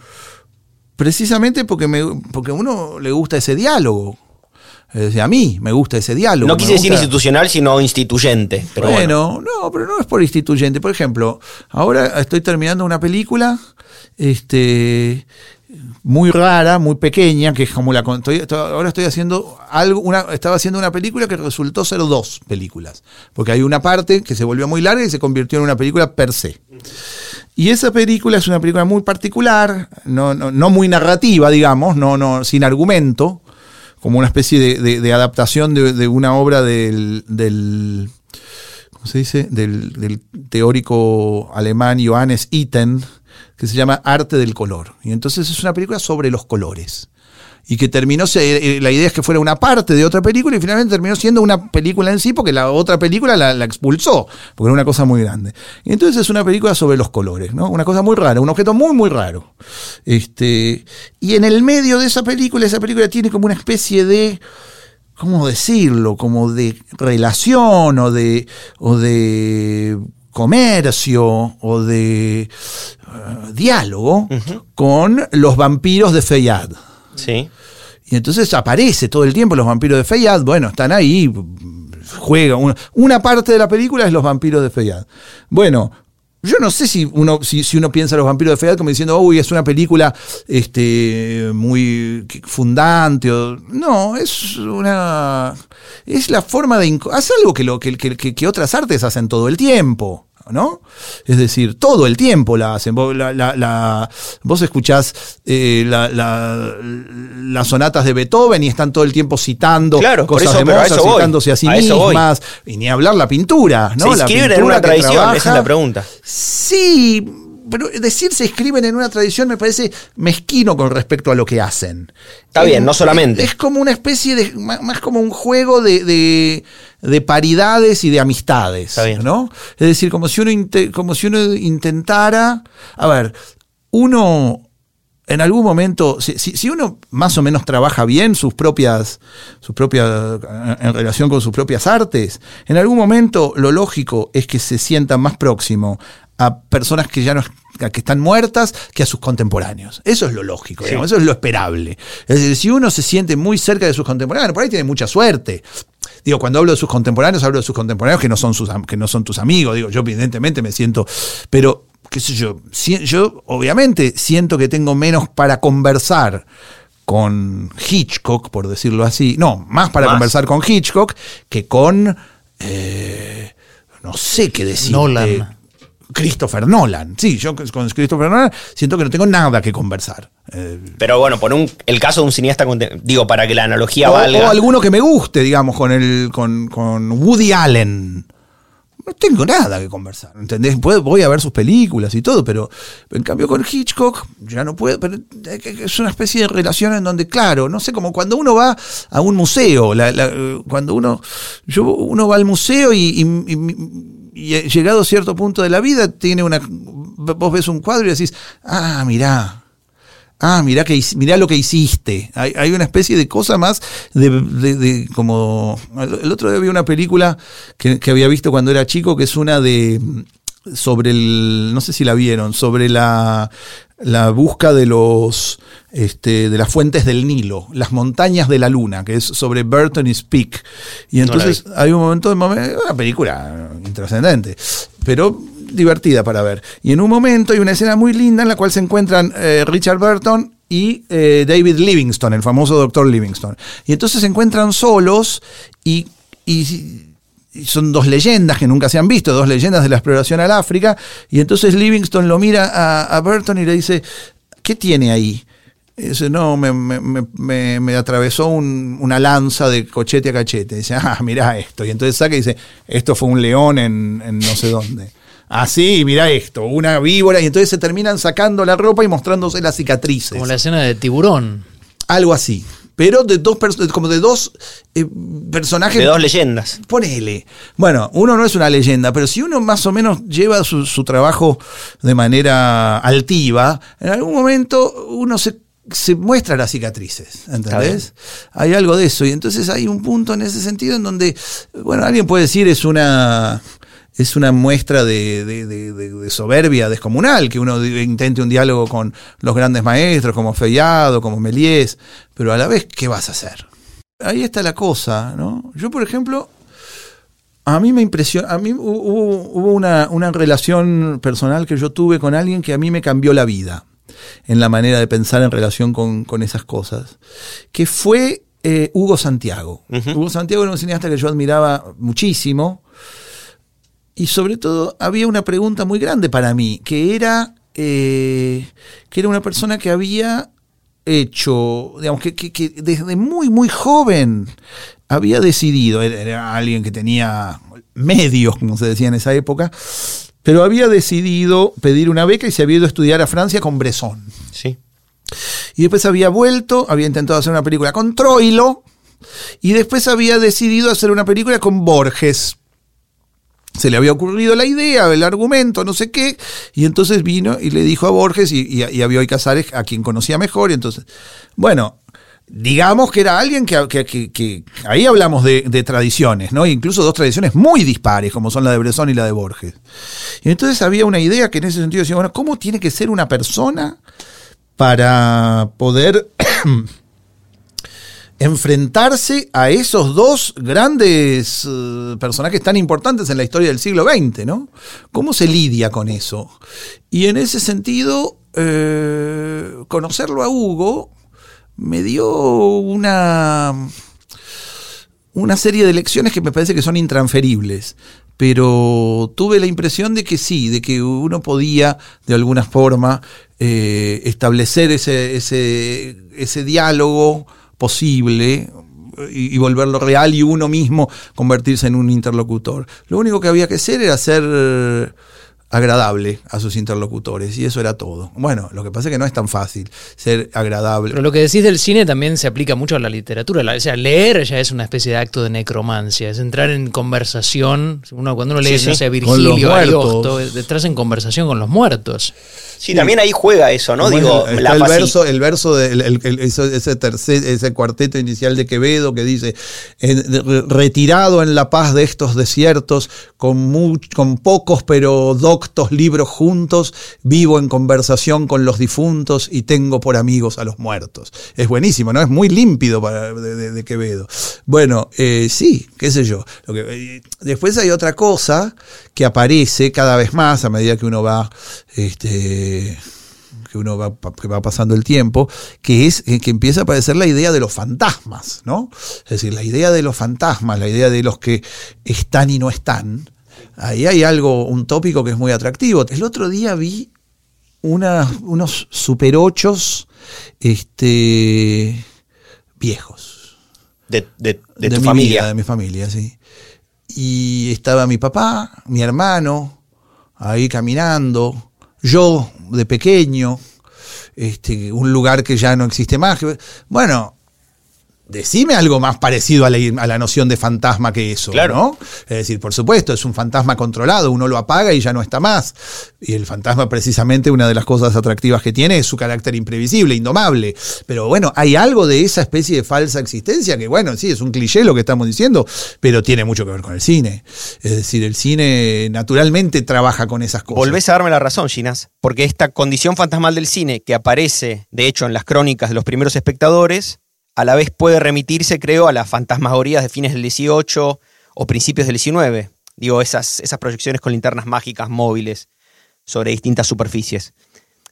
precisamente porque me, porque a uno le gusta ese diálogo. Es decir, a mí me gusta ese diálogo. No quise decir institucional, sino instituyente. Pero bueno. bueno, no, pero no es por instituyente. Por ejemplo, ahora estoy terminando una película este, muy rara, muy pequeña, que es como la. estoy- ahora estoy haciendo algo, estaba haciendo una película que resultó ser dos películas. Porque hay una parte que se volvió muy larga y se convirtió en una película per se. Y esa película es una película muy particular, no, no, muy narrativa, digamos, no, no, sin argumento, como una especie de, adaptación de, una obra del ¿cómo se dice? Del, teórico alemán Johannes Itten, que se llama Arte del Color. Y entonces es una película sobre los colores. Y que terminó, eh, la idea es que fuera una parte de otra película y finalmente terminó siendo una película en sí porque la otra película la, la expulsó, porque era una cosa muy grande. Y entonces es una película sobre los colores, ¿no? Una cosa muy rara, un objeto muy, muy raro. Este, y en el medio de esa película, esa película tiene como una especie de, ¿cómo decirlo? Como de relación o de, o de comercio o de eh, diálogo con los vampiros de Feyad. Sí. Y entonces aparece todo el tiempo los vampiros de Feyad. Bueno, están ahí, juega. Una, una parte de la película es los vampiros de Feyad. Bueno, yo no sé si uno, si, si uno piensa los vampiros de Feyad como diciendo, uy, es una película este, muy fundante. O, no, es una. Es la forma de. Hace algo que, lo, que, que- que otras artes hacen todo el tiempo. ¿No? Es decir, todo el tiempo la hacen. Vos, la- la- la- vos escuchás eh, la- la- las sonatas de Beethoven y están todo el tiempo citando Claro, cosas eso- de a Mozart, citándose a sí A mismas, y ni hablar la pintura, ¿no? Se La pintura una que tradición, trabaja- esa es la pregunta. Sí, pero decir se escriben en una tradición me parece mezquino con respecto a lo que hacen. Está Es- bien, no solamente. Es como una especie de, más, más como un juego de, de- de paridades y de amistades, Está bien. ¿no? Es decir, como si uno, como si uno intentara, a ver, uno en algún momento, si, si- si uno más o menos trabaja bien sus propias, sus propias, en relación con sus propias artes, en algún momento lo lógico es que se sienta más próximo a personas que ya no a que están muertas que a sus contemporáneos. Eso es lo lógico, digamos, eso es lo esperable. Es decir, si uno se siente muy cerca de sus contemporáneos, por ahí tiene mucha suerte. Digo, cuando hablo de sus contemporáneos, hablo de sus contemporáneos que no son sus que no son tus amigos. Digo, yo evidentemente me siento, pero qué sé yo, si- yo obviamente siento que tengo menos para conversar con Hitchcock, por decirlo así. No, más para Más. conversar con Hitchcock que con eh, no sé qué decir. Nolan. Christopher Nolan. Sí, yo con Christopher Nolan siento que no tengo nada que conversar. Eh, Pero bueno, por un, el caso de un cineasta, digo, para que la analogía o, valga. o alguno que me guste, digamos, con el con, con Woody Allen. No tengo nada que conversar, ¿entendés? Voy a ver sus películas y todo, pero en cambio con Hitchcock ya no puedo, pero es una especie de relación en donde, claro, no sé, como cuando uno va a un museo, la- la- cuando uno, yo, uno va al museo y, y- y- y llegado a cierto punto de la vida, tiene una, vos ves un cuadro y decís, ah, mirá, Ah, mirá, que, mirá lo que hiciste. Hay, hay una especie de cosa más de, de- de como... El otro día vi una película que, que había visto cuando era chico, que es una de... sobre el... no sé si la vieron, sobre la, la busca de los... Este, de las fuentes del Nilo, las montañas de la luna, que es sobre Burton y Peak. Y No entonces hay un momento de una película intrascendente, pero divertida para ver. Y en un momento hay una escena muy linda en la cual se encuentran eh, Richard Burton y eh, David Livingstone, el famoso doctor Livingstone. Y entonces se encuentran solos y son dos leyendas que nunca se han visto, dos leyendas de la exploración al África. Y entonces Livingstone lo mira a, a Burton y le dice, ¿qué tiene ahí? Y dice, no, me, me- me- me- me atravesó un- una lanza de cochete a cachete. Dice, ah, mirá esto. Y entonces saca y dice, esto fue un león en, en no sé dónde. [laughs] Así, mirá esto, una víbora. Y entonces se terminan sacando la ropa y mostrándose las cicatrices. Como la escena de tiburón. Algo así. Pero de dos como de dos eh, personajes. de dos leyendas. Ponele. Bueno, uno no es una leyenda, pero si uno más o menos lleva su, su trabajo de manera altiva, en algún momento uno se, se muestra las cicatrices, ¿entendés? Hay algo de eso. Y entonces hay un punto en ese sentido en donde, bueno, alguien puede decir es una es una muestra de, de- de- de- de soberbia descomunal, que uno intente un diálogo con los grandes maestros como Feyado, como Méliès, pero a la vez, ¿qué vas a hacer? Ahí está la cosa, ¿no? Yo, por ejemplo, a mí me impresionó, a mí hu- hubo, hubo una, una relación personal que yo tuve con alguien que a mí me cambió la vida en la manera de pensar en relación con, con esas cosas, que fue eh, Hugo Santiago. Hugo Santiago era un cineasta que yo admiraba muchísimo y sobre todo había una pregunta muy grande para mí, que era, eh, que era una persona que había hecho, digamos, que, que- que desde muy, muy joven había decidido, era, era alguien que tenía medios, como se decía en esa época, pero había decidido pedir una beca y se había ido a estudiar a Francia con Bresson. Sí. Y después había vuelto, había intentado hacer una película con Troilo, y después había decidido hacer una película con Borges. Se le había ocurrido la idea, el argumento, no sé qué, y entonces vino y le dijo a Borges y, y a- Bioy Casares, a quien conocía mejor, y entonces, bueno, digamos que era alguien que- que- ahí hablamos de, de tradiciones, ¿no? Incluso dos tradiciones muy dispares, como son la de Bresson y la de Borges. Y entonces había una idea que en ese sentido decía, bueno, ¿cómo tiene que ser una persona para poder [clears throat] enfrentarse a esos dos grandes eh, personajes tan importantes en la historia del siglo XX, ¿no? ¿Cómo se lidia con eso? Y en ese sentido, eh, conocerlo a Hugo me dio una, una serie de lecciones que me parece que son intransferibles. Pero tuve la impresión de que sí, de que uno podía de alguna forma eh, establecer ese, ese, ese diálogo posible y, y volverlo real y uno mismo convertirse en un interlocutor. Lo único que había que hacer era ser agradable a sus interlocutores y eso era todo. Bueno, lo que pasa es que no es tan fácil ser agradable. Pero lo que decís del cine también se aplica mucho a la literatura. La- o sea, leer ya es una especie de acto de necromancia, es entrar en conversación. Uno, cuando uno lee, Sí, no sí. sé, Virgilio. Ariosto, detrás en conversación con los muertos. Sí, también ahí juega eso, ¿no? Como Digo, el, la el verso, el verso de el- el- el- ese, tercer- ese cuarteto inicial de Quevedo que dice retirado en la paz de estos desiertos, con, much- con pocos pero doctos libros juntos, vivo en conversación con los difuntos y tengo por amigos a los muertos. Es buenísimo, ¿no? Es muy límpido para, de, de- de Quevedo. Bueno, eh, sí, qué sé yo. Lo que- eh, después hay otra cosa que aparece cada vez más a medida que uno va este, que uno va, que va pasando el tiempo, que es eh, que empieza a aparecer la idea de los fantasmas, ¿no? Es decir, la idea de los fantasmas, la idea de los que están y no están. Ahí hay algo, un tópico que es muy atractivo. El otro día vi una- unos super ochos este, viejos de, de- de tu mi familia. vida, de mi familia, sí. Y estaba mi papá, mi hermano, ahí caminando, yo de pequeño, este, un lugar que ya no existe más. Bueno, decime algo más parecido a la, a la noción de fantasma que eso, Claro. ¿no? Es decir, por supuesto, es un fantasma controlado, uno lo apaga y ya no está más. Y el fantasma, precisamente, una de las cosas atractivas que tiene es su carácter imprevisible, indomable. Pero bueno, hay algo de esa especie de falsa existencia que, bueno, sí, es un cliché lo que estamos diciendo, pero tiene mucho que ver con el cine. Es decir, el cine naturalmente trabaja con esas cosas. Volvés a darme la razón, Ginás, porque esta condición fantasmal del cine, que aparece, de hecho, en las crónicas de los primeros espectadores, a la vez puede remitirse, creo, a las fantasmagorías de fines del 18 o principios del 19. Digo, esas, esas proyecciones con linternas mágicas móviles sobre distintas superficies.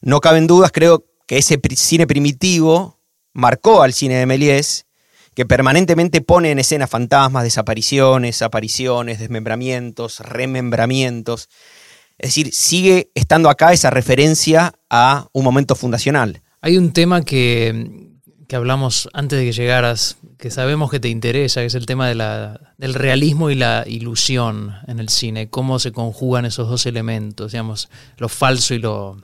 No caben dudas, creo que ese cine primitivo marcó al cine de Méliès, que permanentemente pone en escena fantasmas, desapariciones, apariciones, desmembramientos, remembramientos. Es decir, sigue estando acá esa referencia a un momento fundacional. Hay un tema que, que hablamos antes de que llegaras, que sabemos que te interesa, que es el tema de la, del realismo y la ilusión en el cine, cómo se conjugan esos dos elementos, digamos, lo falso y lo...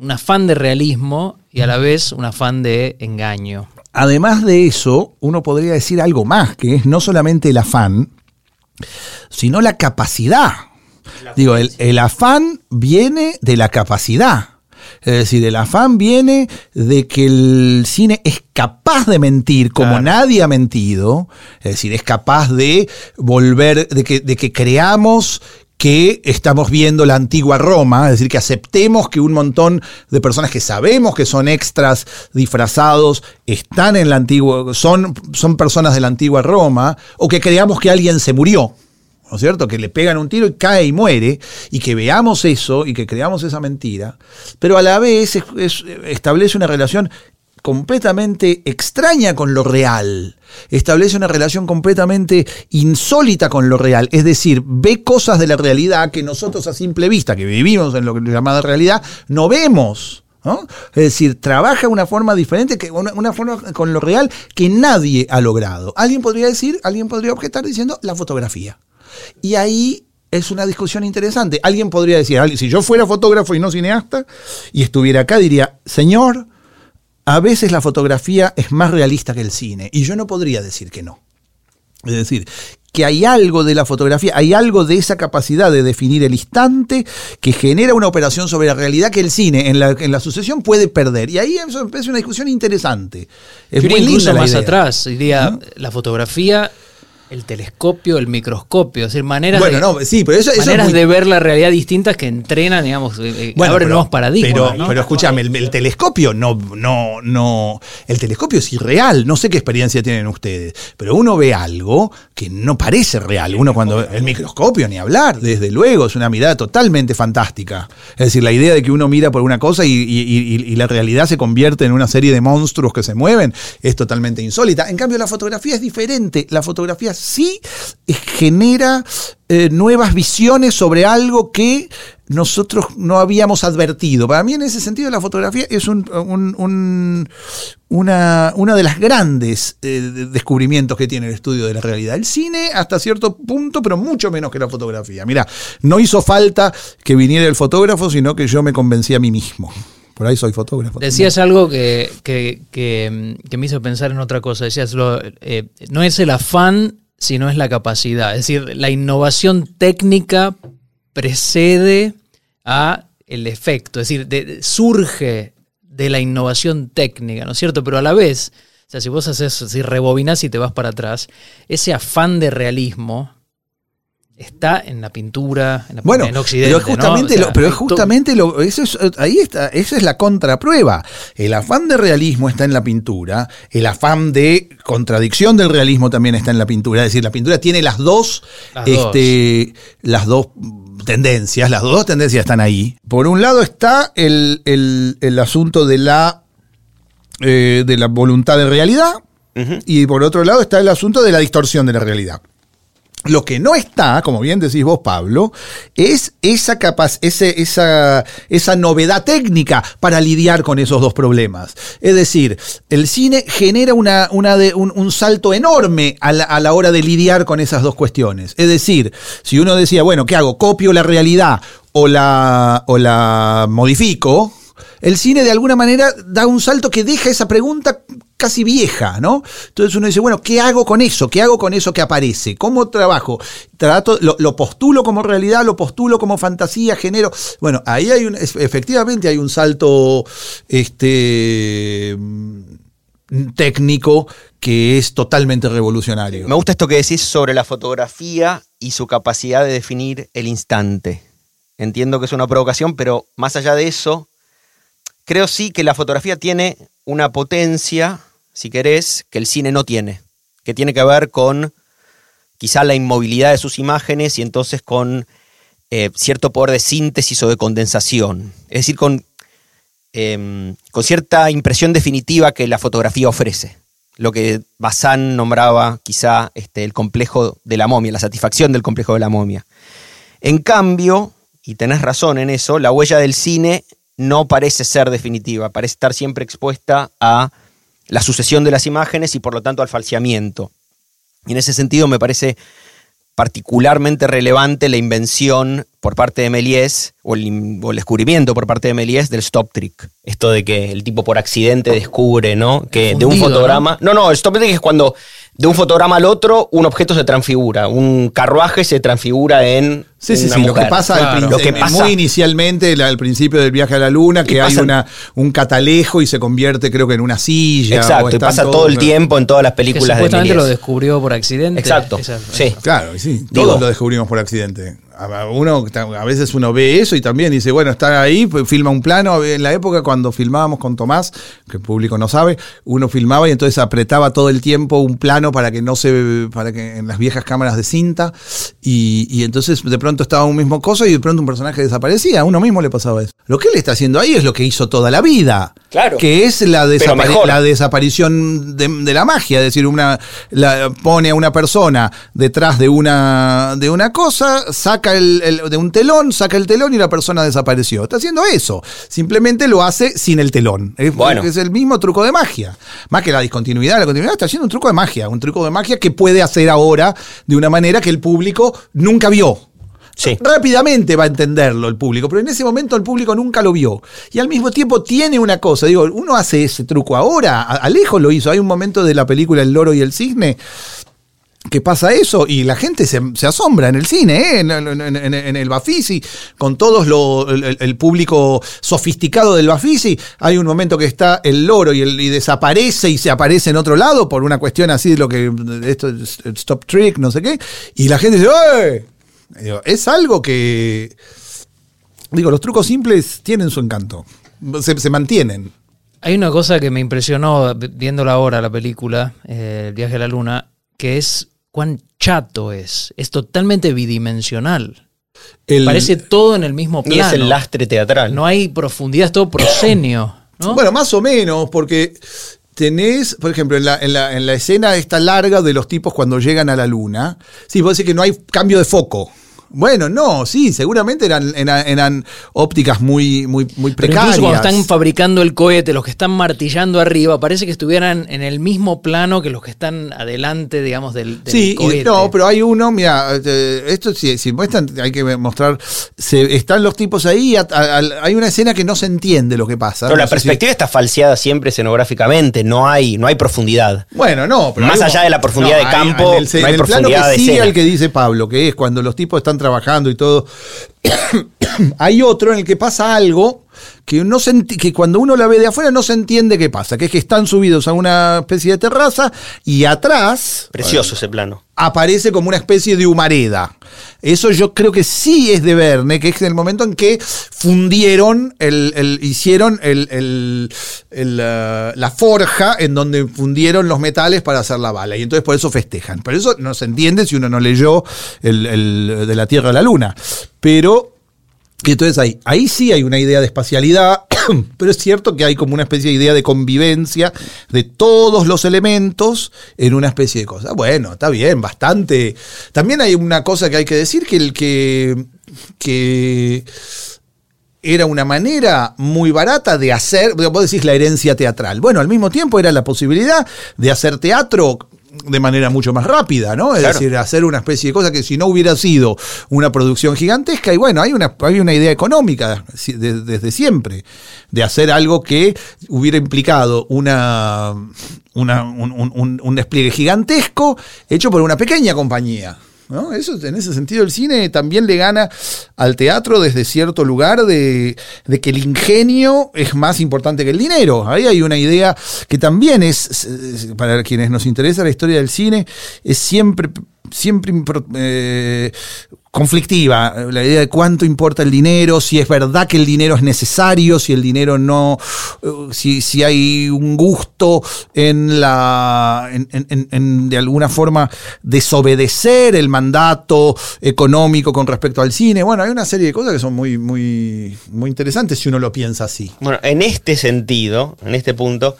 Un afán de realismo y a la vez un afán de engaño. Además de eso, uno podría decir algo más, que es no solamente el afán, sino la capacidad. Digo, el, el afán viene de la capacidad. Es decir, el afán viene de que el cine es capaz de mentir como Claro. nadie ha mentido. Es decir, es capaz de volver, de que, de que creamos que estamos viendo la antigua Roma, es decir, que aceptemos que un montón de personas que sabemos que son extras disfrazados están en la antigua, son, son personas de la antigua Roma, o que creamos que alguien se murió. ¿No es cierto? Que le pegan un tiro y cae y muere, y que veamos eso y que creamos esa mentira, pero a la vez es- es- establece una relación completamente extraña con lo real, establece una relación completamente insólita con lo real, es decir, ve cosas de la realidad que nosotros a simple vista, que vivimos en lo que llamada realidad, no vemos. Es decir, trabaja una forma diferente, que una forma con lo real que nadie ha logrado. Alguien podría decir, alguien podría objetar diciendo la fotografía. Y ahí es una discusión interesante. Alguien podría decir, si yo fuera fotógrafo y no cineasta y estuviera acá, diría, señor, a veces la fotografía es más realista que el cine. Y yo no podría decir que no. Es decir, que hay algo de la fotografía, hay algo de esa capacidad de definir el instante que genera una operación sobre la realidad que el cine en la, en la sucesión puede perder. Y ahí es una discusión interesante. Es muy iría incluso linda la más idea. atrás, diría ¿No? la fotografía, el telescopio, el microscopio, es decir, maneras, Bueno, de, no, sí, pero eso, eso es maneras muy- de ver la realidad distintas que entrenan, digamos, eh, eh, Bueno, abren pero- nuevos paradigmas. Pero, ¿no? pero escúchame, el, el telescopio no, no, no. El telescopio es irreal. No sé qué experiencia tienen ustedes. Pero uno ve algo que no parece real. Uno cuando. El microscopio, ni hablar. Desde luego, es una mirada totalmente fantástica. Es decir, la idea de que uno mira por una cosa y, y- y- y la realidad se convierte en una serie de monstruos que se mueven es totalmente insólita. En cambio, la fotografía es diferente. La fotografía sí genera eh, nuevas visiones sobre algo que nosotros no habíamos advertido. Para mí, en ese sentido, la fotografía es un, un- un- una, una de las grandes eh, de- descubrimientos que tiene el estudio de la realidad. El cine, hasta cierto punto, pero mucho menos que la fotografía. Mira, no hizo falta que viniera el fotógrafo, sino que yo me convencí a mí mismo. Por ahí soy fotógrafo. Decías algo que, que- que me hizo pensar en otra cosa. Decías, lo, eh, no es el afán, sino es la capacidad. Es decir, la innovación técnica precede a el efecto. Es decir, de- surge de la innovación técnica, ¿no es cierto? Pero a la vez, o sea, si vos haces, si rebobinas y te vas para atrás, ese afán de realismo está en la pintura, en, la, Bueno, en Occidente. pero es justamente, ¿no? O sea, lo, pero es hay to- justamente lo, eso es, ahí está, esa es la contraprueba. El afán de realismo está en la pintura, el afán de contradicción del realismo también está en la pintura. Es decir, la pintura tiene las dos, Las este, las dos tendencias, las dos tendencias están ahí. Por un lado está el, el- el asunto de la, eh, de la voluntad de realidad, y por otro lado está el asunto de la distorsión de la realidad. Lo que no está, como bien decís vos, Pablo, es esa, ese- esa, esa novedad técnica para lidiar con esos dos problemas. Es decir, el cine genera una, una de, un, un salto enorme a la, a la hora de lidiar con esas dos cuestiones. Es decir, si uno decía, bueno, ¿qué hago? ¿Copio la realidad o la, o la modifico? El cine de alguna manera da un salto que deja esa pregunta casi vieja, ¿no? Entonces uno dice, bueno, ¿qué hago con eso? ¿Qué hago con eso que aparece? ¿Cómo trabajo? Trato, lo, lo postulo como realidad, lo postulo como fantasía, genero. Bueno, ahí hay un, efectivamente hay un salto este mm, técnico que es totalmente revolucionario. Me gusta esto que decís sobre la fotografía y su capacidad de definir el instante. Entiendo que es una provocación, pero más allá de eso, creo sí que la fotografía tiene una potencia, si querés, que el cine no tiene, que tiene que ver con quizá la inmovilidad de sus imágenes y entonces con eh, cierto poder de síntesis o de condensación. Es decir, con, em, con cierta impresión definitiva que la fotografía ofrece. Lo que Bazán nombraba quizá este, el complejo de la momia, la satisfacción del complejo de la momia. En cambio, y tenés razón en eso, la huella del cine no parece ser definitiva, parece estar siempre expuesta a la sucesión de las imágenes y por lo tanto al falseamiento. Y en ese sentido me parece particularmente relevante la invención por parte de Méliès o el, in- o el descubrimiento por parte de Méliès del stop trick. Esto de que el tipo por accidente descubre, ¿no? Que de un fotograma. No, no, el stop trick es cuando de un fotograma al otro un objeto se transfigura. Un carruaje se transfigura en. Sí, sí, una sí, lo que mujer. pasa, al Claro. Lo que en- pasa- muy inicialmente, la- al principio del viaje a la luna, que hay una, un catalejo y se convierte creo que en una silla. o Exacto, y pasa todo el tiempo en todas las que películas de supuestamente lo descubrió por accidente. Exacto, Esa- sí. Claro, y sí, Digo- todos lo descubrimos por accidente. Uno, a veces uno ve eso y también dice, bueno, está ahí, pues, filma un plano. En la época cuando filmábamos con Tomás, que el público no sabe, uno filmaba y entonces apretaba todo el tiempo un plano para que no se, para que en las viejas cámaras de cinta, y, y entonces de pronto estaba un mismo cosa y de pronto un personaje desaparecía. A uno mismo le pasaba eso. Lo que él está haciendo ahí es lo que hizo toda la vida. Claro. Que es la, desapari- mejor. la desaparición de, de la magia, es decir, una la, pone a una persona detrás de una de una cosa, saca el, el- de un telón, saca el telón y la persona desapareció. Está haciendo eso. Simplemente lo hace sin el telón. Es, Bueno. es el mismo truco de magia. Más que la discontinuidad, la continuidad está haciendo un truco de magia, un truco de magia que puede hacer ahora de una manera que el público nunca vio. Sí. Rápidamente va a entenderlo el público, pero en ese momento el público nunca lo vio. Y al mismo tiempo tiene una cosa, digo, uno hace ese truco ahora, Alejo lo hizo, hay un momento de la película El loro y el cisne que pasa eso y la gente se, asombra en el cine, ¿eh? en, en- el Bafisi, con todos lo, el, público sofisticado del Bafisi, hay un momento que está el loro y, desaparece y se aparece en otro lado por una cuestión así de lo que esto es stop trick, no sé qué, y la gente dice. Digo, es algo que digo, los trucos simples tienen su encanto, se, se mantienen. Hay una cosa que me impresionó vi- viéndola ahora, la película, eh, El viaje a la luna, que es cuán chato es. Es totalmente bidimensional. El- Parece todo en el mismo Y plano. es el lastre teatral. No hay profundidad, es todo proscenio. ¿no? Bueno, más o menos, porque tenés, por ejemplo, en la, en la, en la escena esta larga de los tipos cuando llegan a la luna, sí, vos decís que no hay cambio de foco. Bueno, no, sí, seguramente eran, eran, eran ópticas muy, muy, muy Pero precarias. incluso cuando están fabricando el cohete, los que están martillando arriba, parece que estuvieran en el mismo plano que los que están adelante, digamos, del, del Sí, cohete. no, pero hay uno, mira, eh, esto si, si muestran, hay que mostrar, se, están los tipos ahí, a- a- al- hay una escena que no se entiende lo que pasa. Pero No la si- perspectiva está falseada siempre escenográficamente, no hay, no hay profundidad. Bueno, no, pero Más hay allá de la profundidad de hay- campo, en el, no hay en el plano profundidad que de sigue escena. el que dice Pablo, que es cuando los tipos están trabajando y todo. [coughs] hay otro en el que pasa algo que, no se que cuando uno la ve de afuera no se entiende qué pasa, que es que están subidos a una especie de terraza y atrás Precioso ese plano. aparece como una especie de humareda. Eso yo creo que sí es de Verne, que es el momento en que fundieron, el, el- hicieron el- el- el, uh, la forja en donde fundieron los metales para hacer la bala. Y entonces por eso festejan. Pero eso no se entiende si uno no leyó el, el de la Tierra a la Luna. Pero y entonces ahí, ahí sí hay una idea de espacialidad, [clears throat] pero es cierto que hay como una especie de idea de convivencia de todos los elementos en una especie de cosa. Bueno, está bien, bastante. También hay una cosa que hay que decir, que el que, que era una manera muy barata de hacer, vos decís la herencia teatral. Bueno, al mismo tiempo era la posibilidad de hacer teatro de manera mucho más rápida, ¿no? Es Claro. decir, hacer una especie de cosa que si no hubiera sido una producción gigantesca, y bueno, hay una, hay una idea económica de- desde siempre, de hacer algo que hubiera implicado una, una- un, un- un- un despliegue gigantesco hecho por una pequeña compañía. ¿No? Eso, en ese sentido, el cine también le gana al teatro desde cierto lugar de, de que el ingenio es más importante que el dinero. Ahí hay una idea que también es, para quienes nos interesa la historia del cine, es siempre, siempre eh, conflictiva. La idea de cuánto importa el dinero, si es verdad que el dinero es necesario, si el dinero no, eh, si, si hay un gusto en la, en, en- en- en, de alguna forma desobedecer el mandato económico con respecto al cine. Bueno, hay una serie de cosas que son muy, muy, muy interesantes si uno lo piensa así. Bueno, en este sentido, en este punto,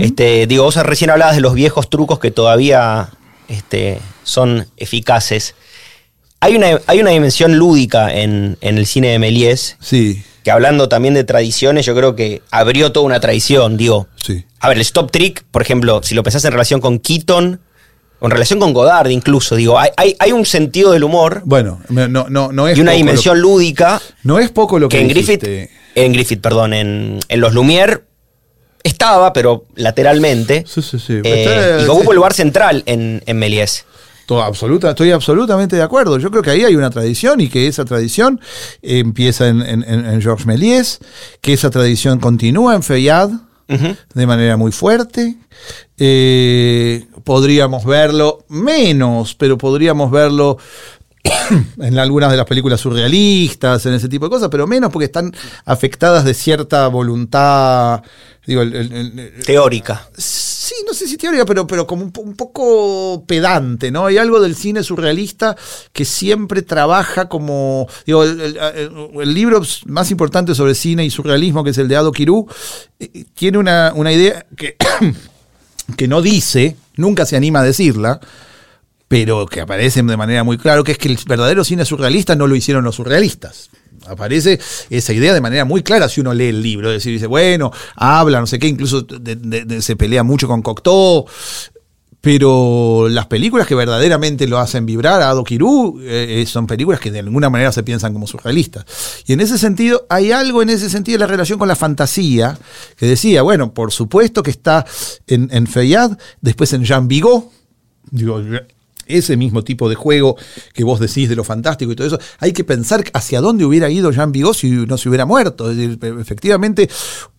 este, digo, vos recién hablabas de los viejos trucos que todavía este, son eficaces. Hay una, hay una dimensión lúdica en, en el cine de Méliès, Sí, que hablando también de tradiciones, yo creo que abrió toda una tradición, digo. sí. A ver, el stop trick, por ejemplo, si lo pensás en relación con Keaton, o en relación con Godard incluso, digo, hay, hay, hay un sentido del humor Bueno, no, no, no es y una poco dimensión lúdica no es poco lo que, que en Griffith, en Griffith, perdón, en, en los Lumière estaba, pero lateralmente. Sí, sí, sí. Eh, y ocupa un lugar central en, en Méliès. Todo absoluta, estoy absolutamente de acuerdo. Yo creo que ahí hay una tradición y que esa tradición eh, empieza en, en- en- Georges Méliès, que esa tradición continúa en Feyad Ujú. de manera muy fuerte. Eh, podríamos verlo menos, pero podríamos verlo [coughs] en algunas de las películas surrealistas, en ese tipo de cosas, pero menos porque están afectadas de cierta voluntad. Digo, el- el- el- Teórica. Sí, no sé si teoría, pero, pero como un, po- un poco pedante, ¿no? Hay algo del cine surrealista que siempre trabaja como. Digo, el libro más importante sobre cine y surrealismo, que es el de Ado Kirú, eh, tiene una, una idea que, [coughs] que no dice, nunca se anima a decirla, pero que aparece de manera muy clara, que es que el verdadero cine surrealista no lo hicieron los surrealistas. Aparece esa idea de manera muy clara si uno lee el libro. Es decir, dice, bueno, habla, no sé qué, incluso se pelea mucho con Cocteau. Pero las películas que verdaderamente lo hacen vibrar a Ado Kirú eh, eh, son películas que de alguna manera se piensan como surrealistas. Y en ese sentido, hay algo en ese sentido de la relación con la fantasía, que decía, bueno, por supuesto que está en, en Feyad, después en Jean Vigo, digo, ese mismo tipo de juego que vos decís de lo fantástico y todo eso, hay que pensar hacia dónde hubiera ido Jean Vigo si no se hubiera muerto. Es decir, efectivamente,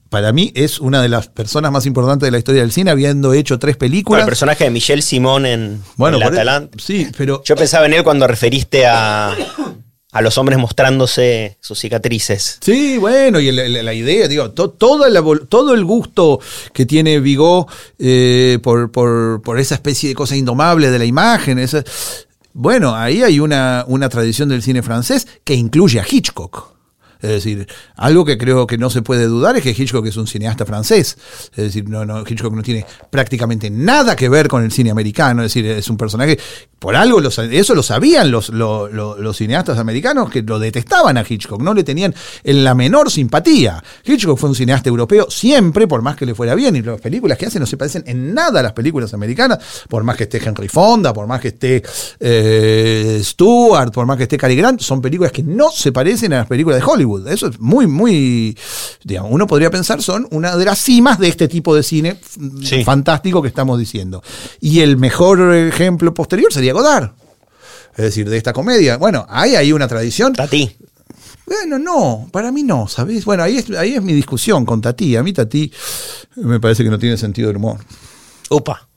para mí es una de las personas más importantes de la historia del cine, habiendo hecho tres Con el películas. personaje de Michel Simón en, Bueno, en La e- Atalanta. sí, pero Yo pensaba en él cuando referiste a, a los hombres mostrándose sus cicatrices. Sí, bueno, y la idea, digo, to- toda la todo el gusto que tiene Vigo eh, por, esa especie de cosa indomable de la imagen, bueno, ahí hay una tradición del cine francés que incluye a Hitchcock. Es decir, algo que creo que no se puede dudar es que Hitchcock es un cineasta francés. Es decir, no, no, Hitchcock no tiene prácticamente nada que ver con el cine americano. Es decir, es un personaje. Por algo, eso lo sabían los- los cineastas americanos que lo detestaban a Hitchcock, no le tenían en la menor simpatía. Hitchcock fue un cineasta europeo siempre, por más que le fuera bien, y las películas que hace no se parecen en nada a las películas americanas, por más que esté Henry Fonda, por más que esté eh, Stewart, por más que esté Cary Grant, son películas que no se parecen a las películas de Hollywood. Eso es muy, muy, digamos, uno podría pensar son una de las cimas de este tipo de cine Sí. fantástico que estamos diciendo. Y el mejor ejemplo posterior sería Godard. Es decir, de esta comedia. Bueno, hay ahí una tradición. Tati. Bueno, no, para mí no, ¿sabes? Bueno, ahí es, ahí es mi discusión con Tati. A mí Tati me parece que no tiene sentido del humor. Upa.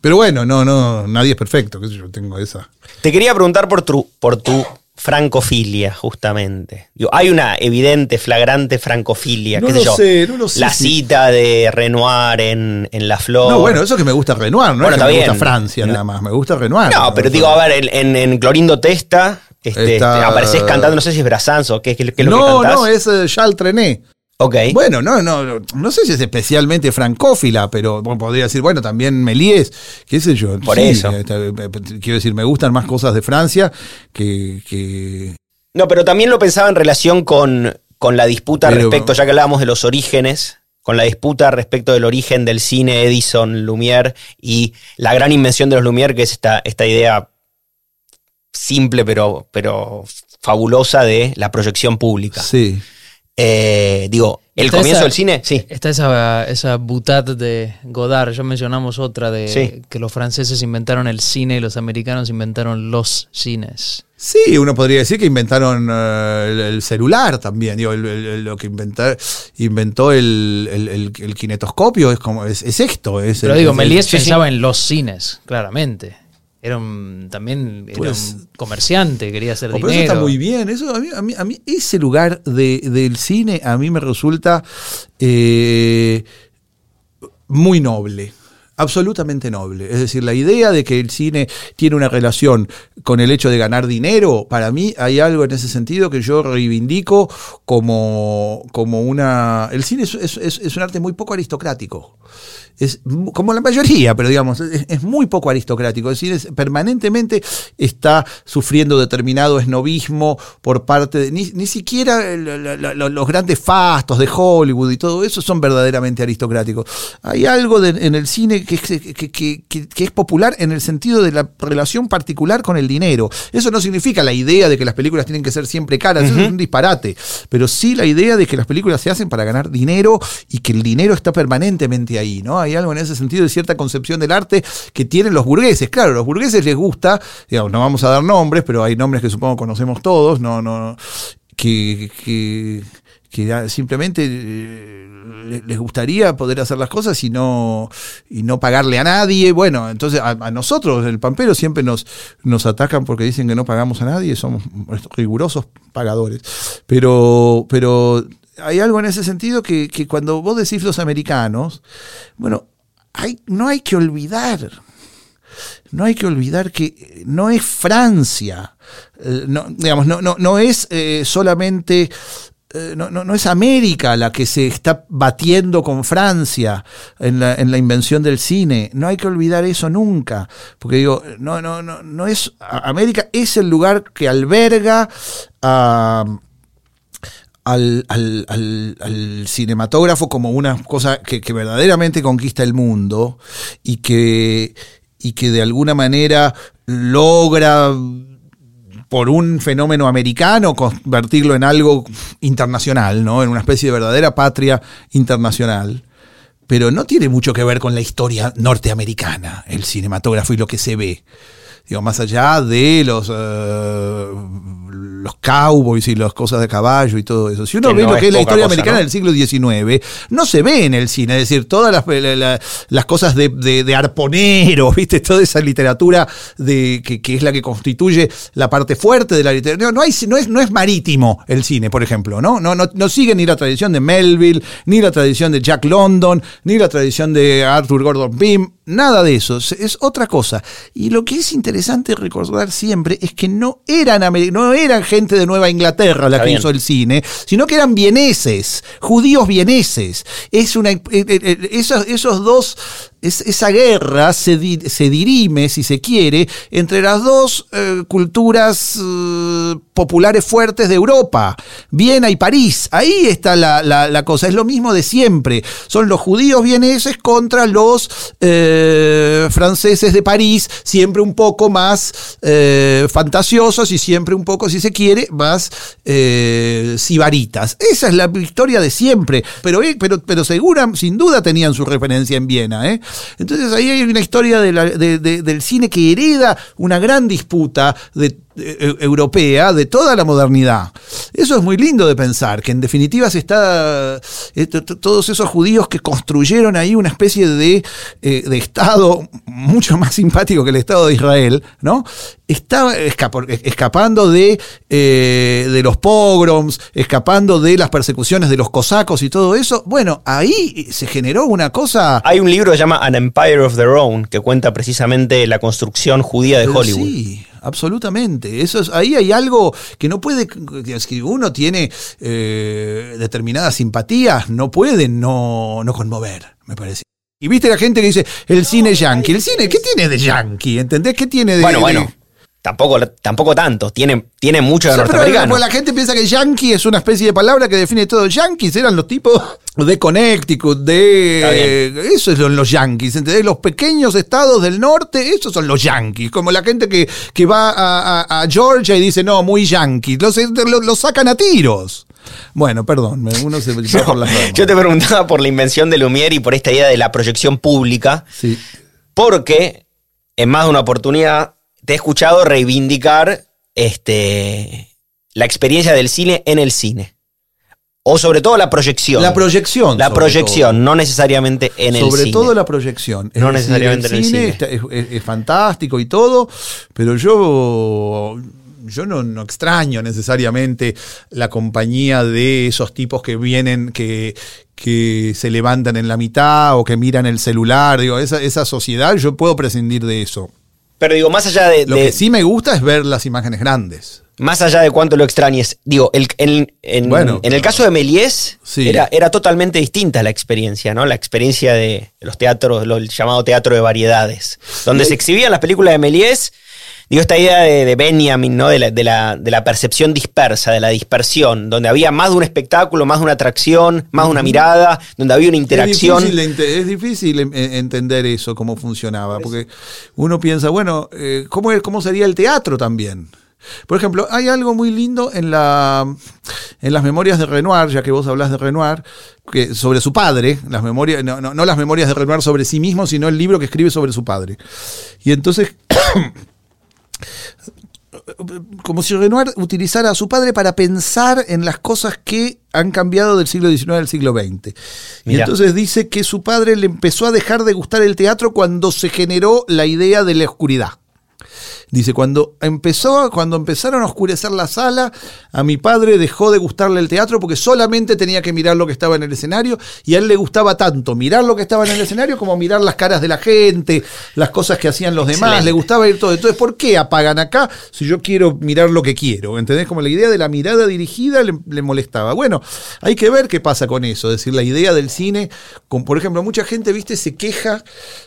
Pero bueno, no, no, nadie es perfecto, qué sé yo, tengo esa. Te quería preguntar por tu, por tu francofilia, justamente. Digo, hay una evidente, flagrante francofilia, No qué sé lo yo. sé, no lo sé La cita de Renoir en, en La Flor. No, bueno, eso que me gusta Renoir, no Bueno, es que me gusta bien. Francia No. nada más, me gusta Renoir. No, pero digo, a ver, en, en, Clorindo Testa este, Está- te apareces cantando, no sé si es Brassens o qué, qué, qué es lo no, que cantás. no, es eh, Charles Trenet. Ok. Bueno, no, no, no, no sé si es especialmente francófila, pero bueno, podría decir, bueno, también Méliès, qué sé yo. Por sí, eso. eh, eh, quiero decir, me gustan más cosas de Francia que, que, No, pero también lo pensaba en relación con, con la disputa Pero- respecto, ya que hablábamos de los orígenes, con la disputa respecto del origen del cine Edison, Lumière y la gran invención de los Lumière, que es esta, esta idea simple pero, pero fabulosa de la proyección pública. Sí. Eh, digo, el Está comienzo esa- del cine, sí. Está esa, esa boutade de Godard, ya mencionamos otra de Sí. que los franceses inventaron el cine y los americanos inventaron los cines. Sí, uno podría decir que inventaron eh, el, el celular también. Digo, el- el- lo que inventar, inventó el, el- el- el kinetoscopio es como es, es esto. Es Pero el- digo, Méliès pensaba en los cines, claramente. Era un, también era Pues- un comerciante, quería hacer Oh, pero dinero. eso está muy bien. Eso a mí, a mí, a mí ese lugar de- del cine a mí me resulta eh, muy noble. Absolutamente noble. Es decir, la idea de que el cine tiene una relación con el hecho de ganar dinero, para mí hay algo en ese sentido que yo reivindico como, como una... El cine es- es- es un arte muy poco aristocrático. Es como la mayoría, pero digamos, es, es muy poco aristocrático. Es decir, es- permanentemente está sufriendo determinado esnovismo por parte de. Ni, ni siquiera la- la- la- los grandes fastos de Hollywood y todo eso son verdaderamente aristocráticos. Hay algo de- en el cine que, es- que- que- que- que es popular en el sentido de la relación particular con el dinero. Eso no significa la idea de que las películas tienen que ser siempre caras, eso es un disparate. Pero sí la idea de que las películas se hacen para ganar dinero y que el dinero está permanentemente ahí, ¿no? Hay algo en ese sentido de cierta concepción del arte que tienen los burgueses. Claro, a los burgueses les gusta, digamos, no vamos a dar nombres, pero hay nombres que supongo conocemos todos, no, no, que, que, simplemente eh, le- les gustaría poder hacer las cosas y no, y no pagarle a nadie. Bueno, entonces a, a nosotros, el Pampero, siempre nos, nos atacan porque dicen que no pagamos a nadie, somos rigurosos pagadores. Pero, pero hay algo en ese sentido que, que cuando vos decís los americanos, bueno, hay, no hay que olvidar no hay que olvidar que no es Francia, eh, no, digamos, no, no, no es eh, solamente, eh, no, no, no es América la que se está batiendo con Francia en la, en la invención del cine, no hay que olvidar eso nunca, porque digo, no, no, no, no es, América es el lugar que alberga a al, al- al- cinematógrafo como una cosa que, que verdaderamente conquista el mundo y que, y que de alguna manera logra por un fenómeno americano convertirlo en algo internacional, ¿no? En una especie de verdadera patria internacional. Pero no tiene mucho que ver con la historia norteamericana, el cinematógrafo y lo que se ve. Digo, más allá de los, eh, los cowboys y las cosas de caballo y todo eso. Si uno Que ve no lo es que es la historia cosa, americana ¿no? del siglo XIX, no se ve en el cine. Es decir, todas las, la- la- las cosas de, de, de arponeros, [laughs] ¿viste? Toda esa literatura de, que, que es la que constituye la parte fuerte de la literatura. No, hay, no, es, no es marítimo el cine, por ejemplo, ¿no? No, no, no sigue ni la tradición de Melville, ni la tradición de Jack London, ni la tradición de Arthur Gordon Pym. Nada de eso, es- otra cosa. Y lo que es interesante recordar siempre es que no eran, no eran gente de Nueva Inglaterra la Está que bien. hizo el cine, sino que eran vieneses, judíos vieneses. Es una, eh, eh, eh, esos, esos dos, es- esa guerra se, di- se dirime, si se quiere, entre las dos eh, culturas eh, populares fuertes de Europa, Viena y París. Ahí está la, cosa, es lo mismo de siempre. Son los judíos vieneses contra los eh, franceses de París, siempre un poco más fantasiosos y siempre un poco, si se quiere, más sibaritas. Esa es la historia de siempre, pero, pero, pero segura, sin duda tenían su referencia en Viena. ¿eh? Entonces ahí hay una historia de la- de- de- del cine que hereda una gran disputa de europea de toda la modernidad. Eso es muy lindo de pensar, que en definitiva se está eh, todos esos judíos que construyeron ahí una especie de, eh, de Estado mucho más simpático que el Estado de Israel, ¿no? Está escapa- escapando de, eh, de los pogroms, escapando de las persecuciones de los cosacos y todo eso. Bueno, ahí se generó una cosa... Hay un libro que se llama An Empire of Their Own, que cuenta precisamente la construcción judía de Hollywood. Sí, absolutamente. Eso es, ahí hay algo que no puede, que si uno tiene eh, determinadas simpatías, no puede no, no conmover, me parece. Y viste la gente que dice, el cine yankee. ¿El cine qué tiene de yankee? ¿Entendés? ¿Qué tiene de...? Bueno, de- bueno, tampoco, tampoco tanto. Tiene, tiene mucho de Sí, norteamericano. la gente piensa que yankee es una especie de palabra que define todo. Yankees eran los tipos de Connecticut, de... Eso son los yankees, ¿entendés? Los pequeños estados del norte, esos son los yankees. Como la gente que, que va a, a- a Georgia y dice, no, muy yankee. Los, los, los sacan a tiros. Bueno, perdón, uno se va [laughs] por las ramas. Yo te preguntaba por la invención de Lumière y por esta idea de la proyección pública, Sí. porque en más de una oportunidad te he escuchado reivindicar este, la experiencia del cine en el cine. O sobre todo la proyección. La proyección. La sobre proyección, todo. no necesariamente en el Sobre cine. todo la proyección. Es No decir, necesariamente en el cine. está- es, es- es fantástico y todo, pero yo, yo no, no extraño necesariamente la compañía de esos tipos que vienen, que, que se levantan en la mitad o que miran el celular. Digo, esa, esa sociedad, yo puedo prescindir de eso. Pero digo, más allá de, Lo de- que sí me gusta es ver las imágenes grandes. más allá de cuánto lo extrañes, digo, el- en, en- Bueno. en el caso de Méliès Sí. era, era totalmente distinta la experiencia, ¿no? La experiencia de los teatros, lo el llamado teatro de variedades, donde se exhibían las películas de Méliès. Digo, esta idea de, de Benjamin, ¿no? De la, de, la, de la percepción dispersa, de la dispersión, donde había más de un espectáculo, más de una atracción, más de una mirada, donde había una interacción. Es difícil, es difícil en- en- entender eso, cómo funcionaba, porque uno piensa, bueno, eh, ¿cómo, es- ¿cómo sería el teatro también? Por ejemplo, hay algo muy lindo en, la, en las memorias de Renoir, ya que vos hablás de Renoir, que, sobre su padre, las memorias, no, no- no las memorias de Renoir sobre sí mismo, sino el libro que escribe sobre su padre. Y entonces como si Renoir utilizara a su padre para pensar en las cosas que han cambiado del siglo XIX al siglo XX. Y entonces dice que su padre le empezó a dejar de gustar el teatro cuando se generó la idea de la oscuridad. Dice, cuando empezó, cuando empezaron a oscurecer la sala, a mi padre dejó de gustarle el teatro porque solamente tenía que mirar lo que estaba en el escenario y a él le gustaba tanto mirar lo que estaba en el escenario como mirar las caras de la gente, las cosas que hacían los demás, Excelente. le gustaba ir todo. Entonces, ¿por qué apagan acá si yo quiero mirar lo que quiero? ¿Entendés? Como la idea de la mirada dirigida le, le molestaba. Bueno, hay que ver qué pasa con eso. Es decir, la idea del cine, con, por ejemplo, mucha gente, viste, se queja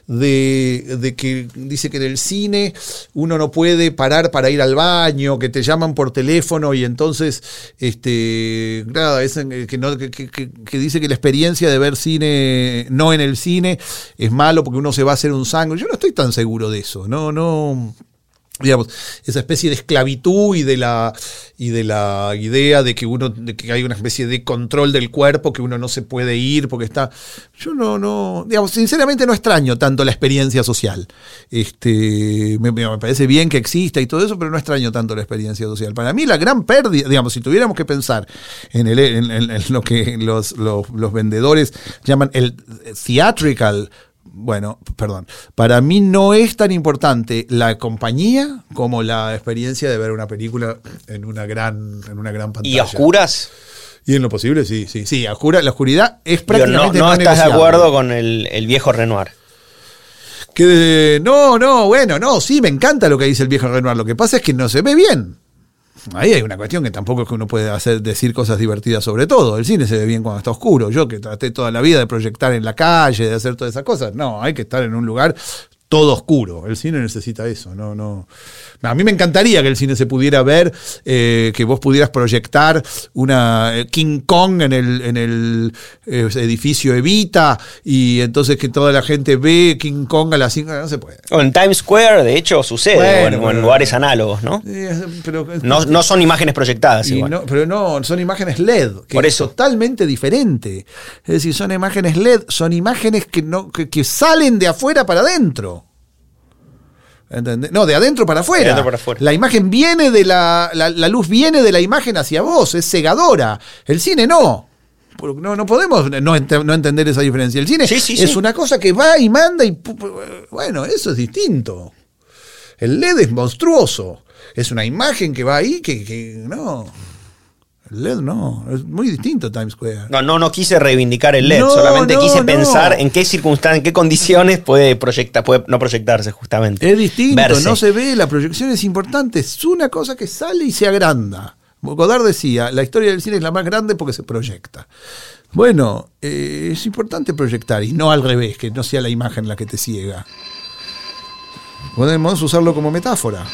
de, de que dice que en el cine uno no puede parar para ir al baño, que te llaman por teléfono y entonces, este, nada, es en- que, no- que- que dice que la experiencia de ver cine no en el cine es malo porque uno se va a hacer un sangre. Yo no estoy tan seguro de eso, no, no digamos, esa especie de esclavitud y de la y de la idea de que uno de que hay una especie de control del cuerpo que uno no se puede ir porque está yo no no digamos sinceramente no extraño tanto la experiencia social. Este me, me parece bien que exista y todo eso pero no extraño tanto la experiencia social. Para mí la gran pérdida digamos si tuviéramos que pensar en, el, lo que los, los, los vendedores llaman el theatrical bueno, perdón. Para mí no es tan importante la compañía como la experiencia de ver una película en una gran, en una gran pantalla. ¿Y a oscuras? Y en lo posible, sí, sí, sí. a oscura- la oscuridad es Digo, no, prácticamente no estás de acuerdo con el, el viejo Renoir. Que no, no, bueno, no, sí, me encanta lo que dice el viejo Renoir. Lo que pasa es que no se ve bien. Ahí hay una cuestión que tampoco es que uno puede hacer decir cosas divertidas sobre todo. El cine se ve bien cuando está oscuro. Yo que traté toda la vida de proyectar en la calle, de hacer todas esas cosas, no, hay que estar en un lugar todo oscuro. El cine necesita eso, no, no. A mí me encantaría que el cine se pudiera ver, eh, que vos pudieras proyectar una eh, King Kong en el, en el eh, edificio Evita y entonces que toda la gente ve King Kong a las 5, no se puede. O en Times Square, de hecho, sucede, Bueno, o en- o en, bueno. lugares análogos, ¿no? Eh, pero, No, no son imágenes proyectadas igual. no- pero no, son imágenes LED, que Por es eso. totalmente diferente. Es decir, son imágenes LED, son imágenes que, no, que, que salen de afuera para adentro. ¿Entendés? No, de adentro para afuera. De adentro para afuera. La imagen viene de la, la, la luz viene de la imagen hacia vos, es cegadora. El cine no. No, no podemos no, ent- no entender esa diferencia. El cine Sí, sí, es sí. una cosa que va y manda y... Bueno, eso es distinto. El LED es monstruoso. Es una imagen que va ahí que, que no. El LED no. Es muy distinto Times Square. No, no, no quise reivindicar el LED, No, solamente no, quise no. pensar en qué circunstancias, en qué condiciones puede proyectar, puede no proyectarse justamente. Es distinto, Verse. no se ve, la proyección es importante, es una cosa que sale y se agranda. Godard decía, la historia del cine es la más grande porque se proyecta. Bueno, eh, es importante proyectar y no al revés, que no sea la imagen la que te ciega. Podemos usarlo como metáfora.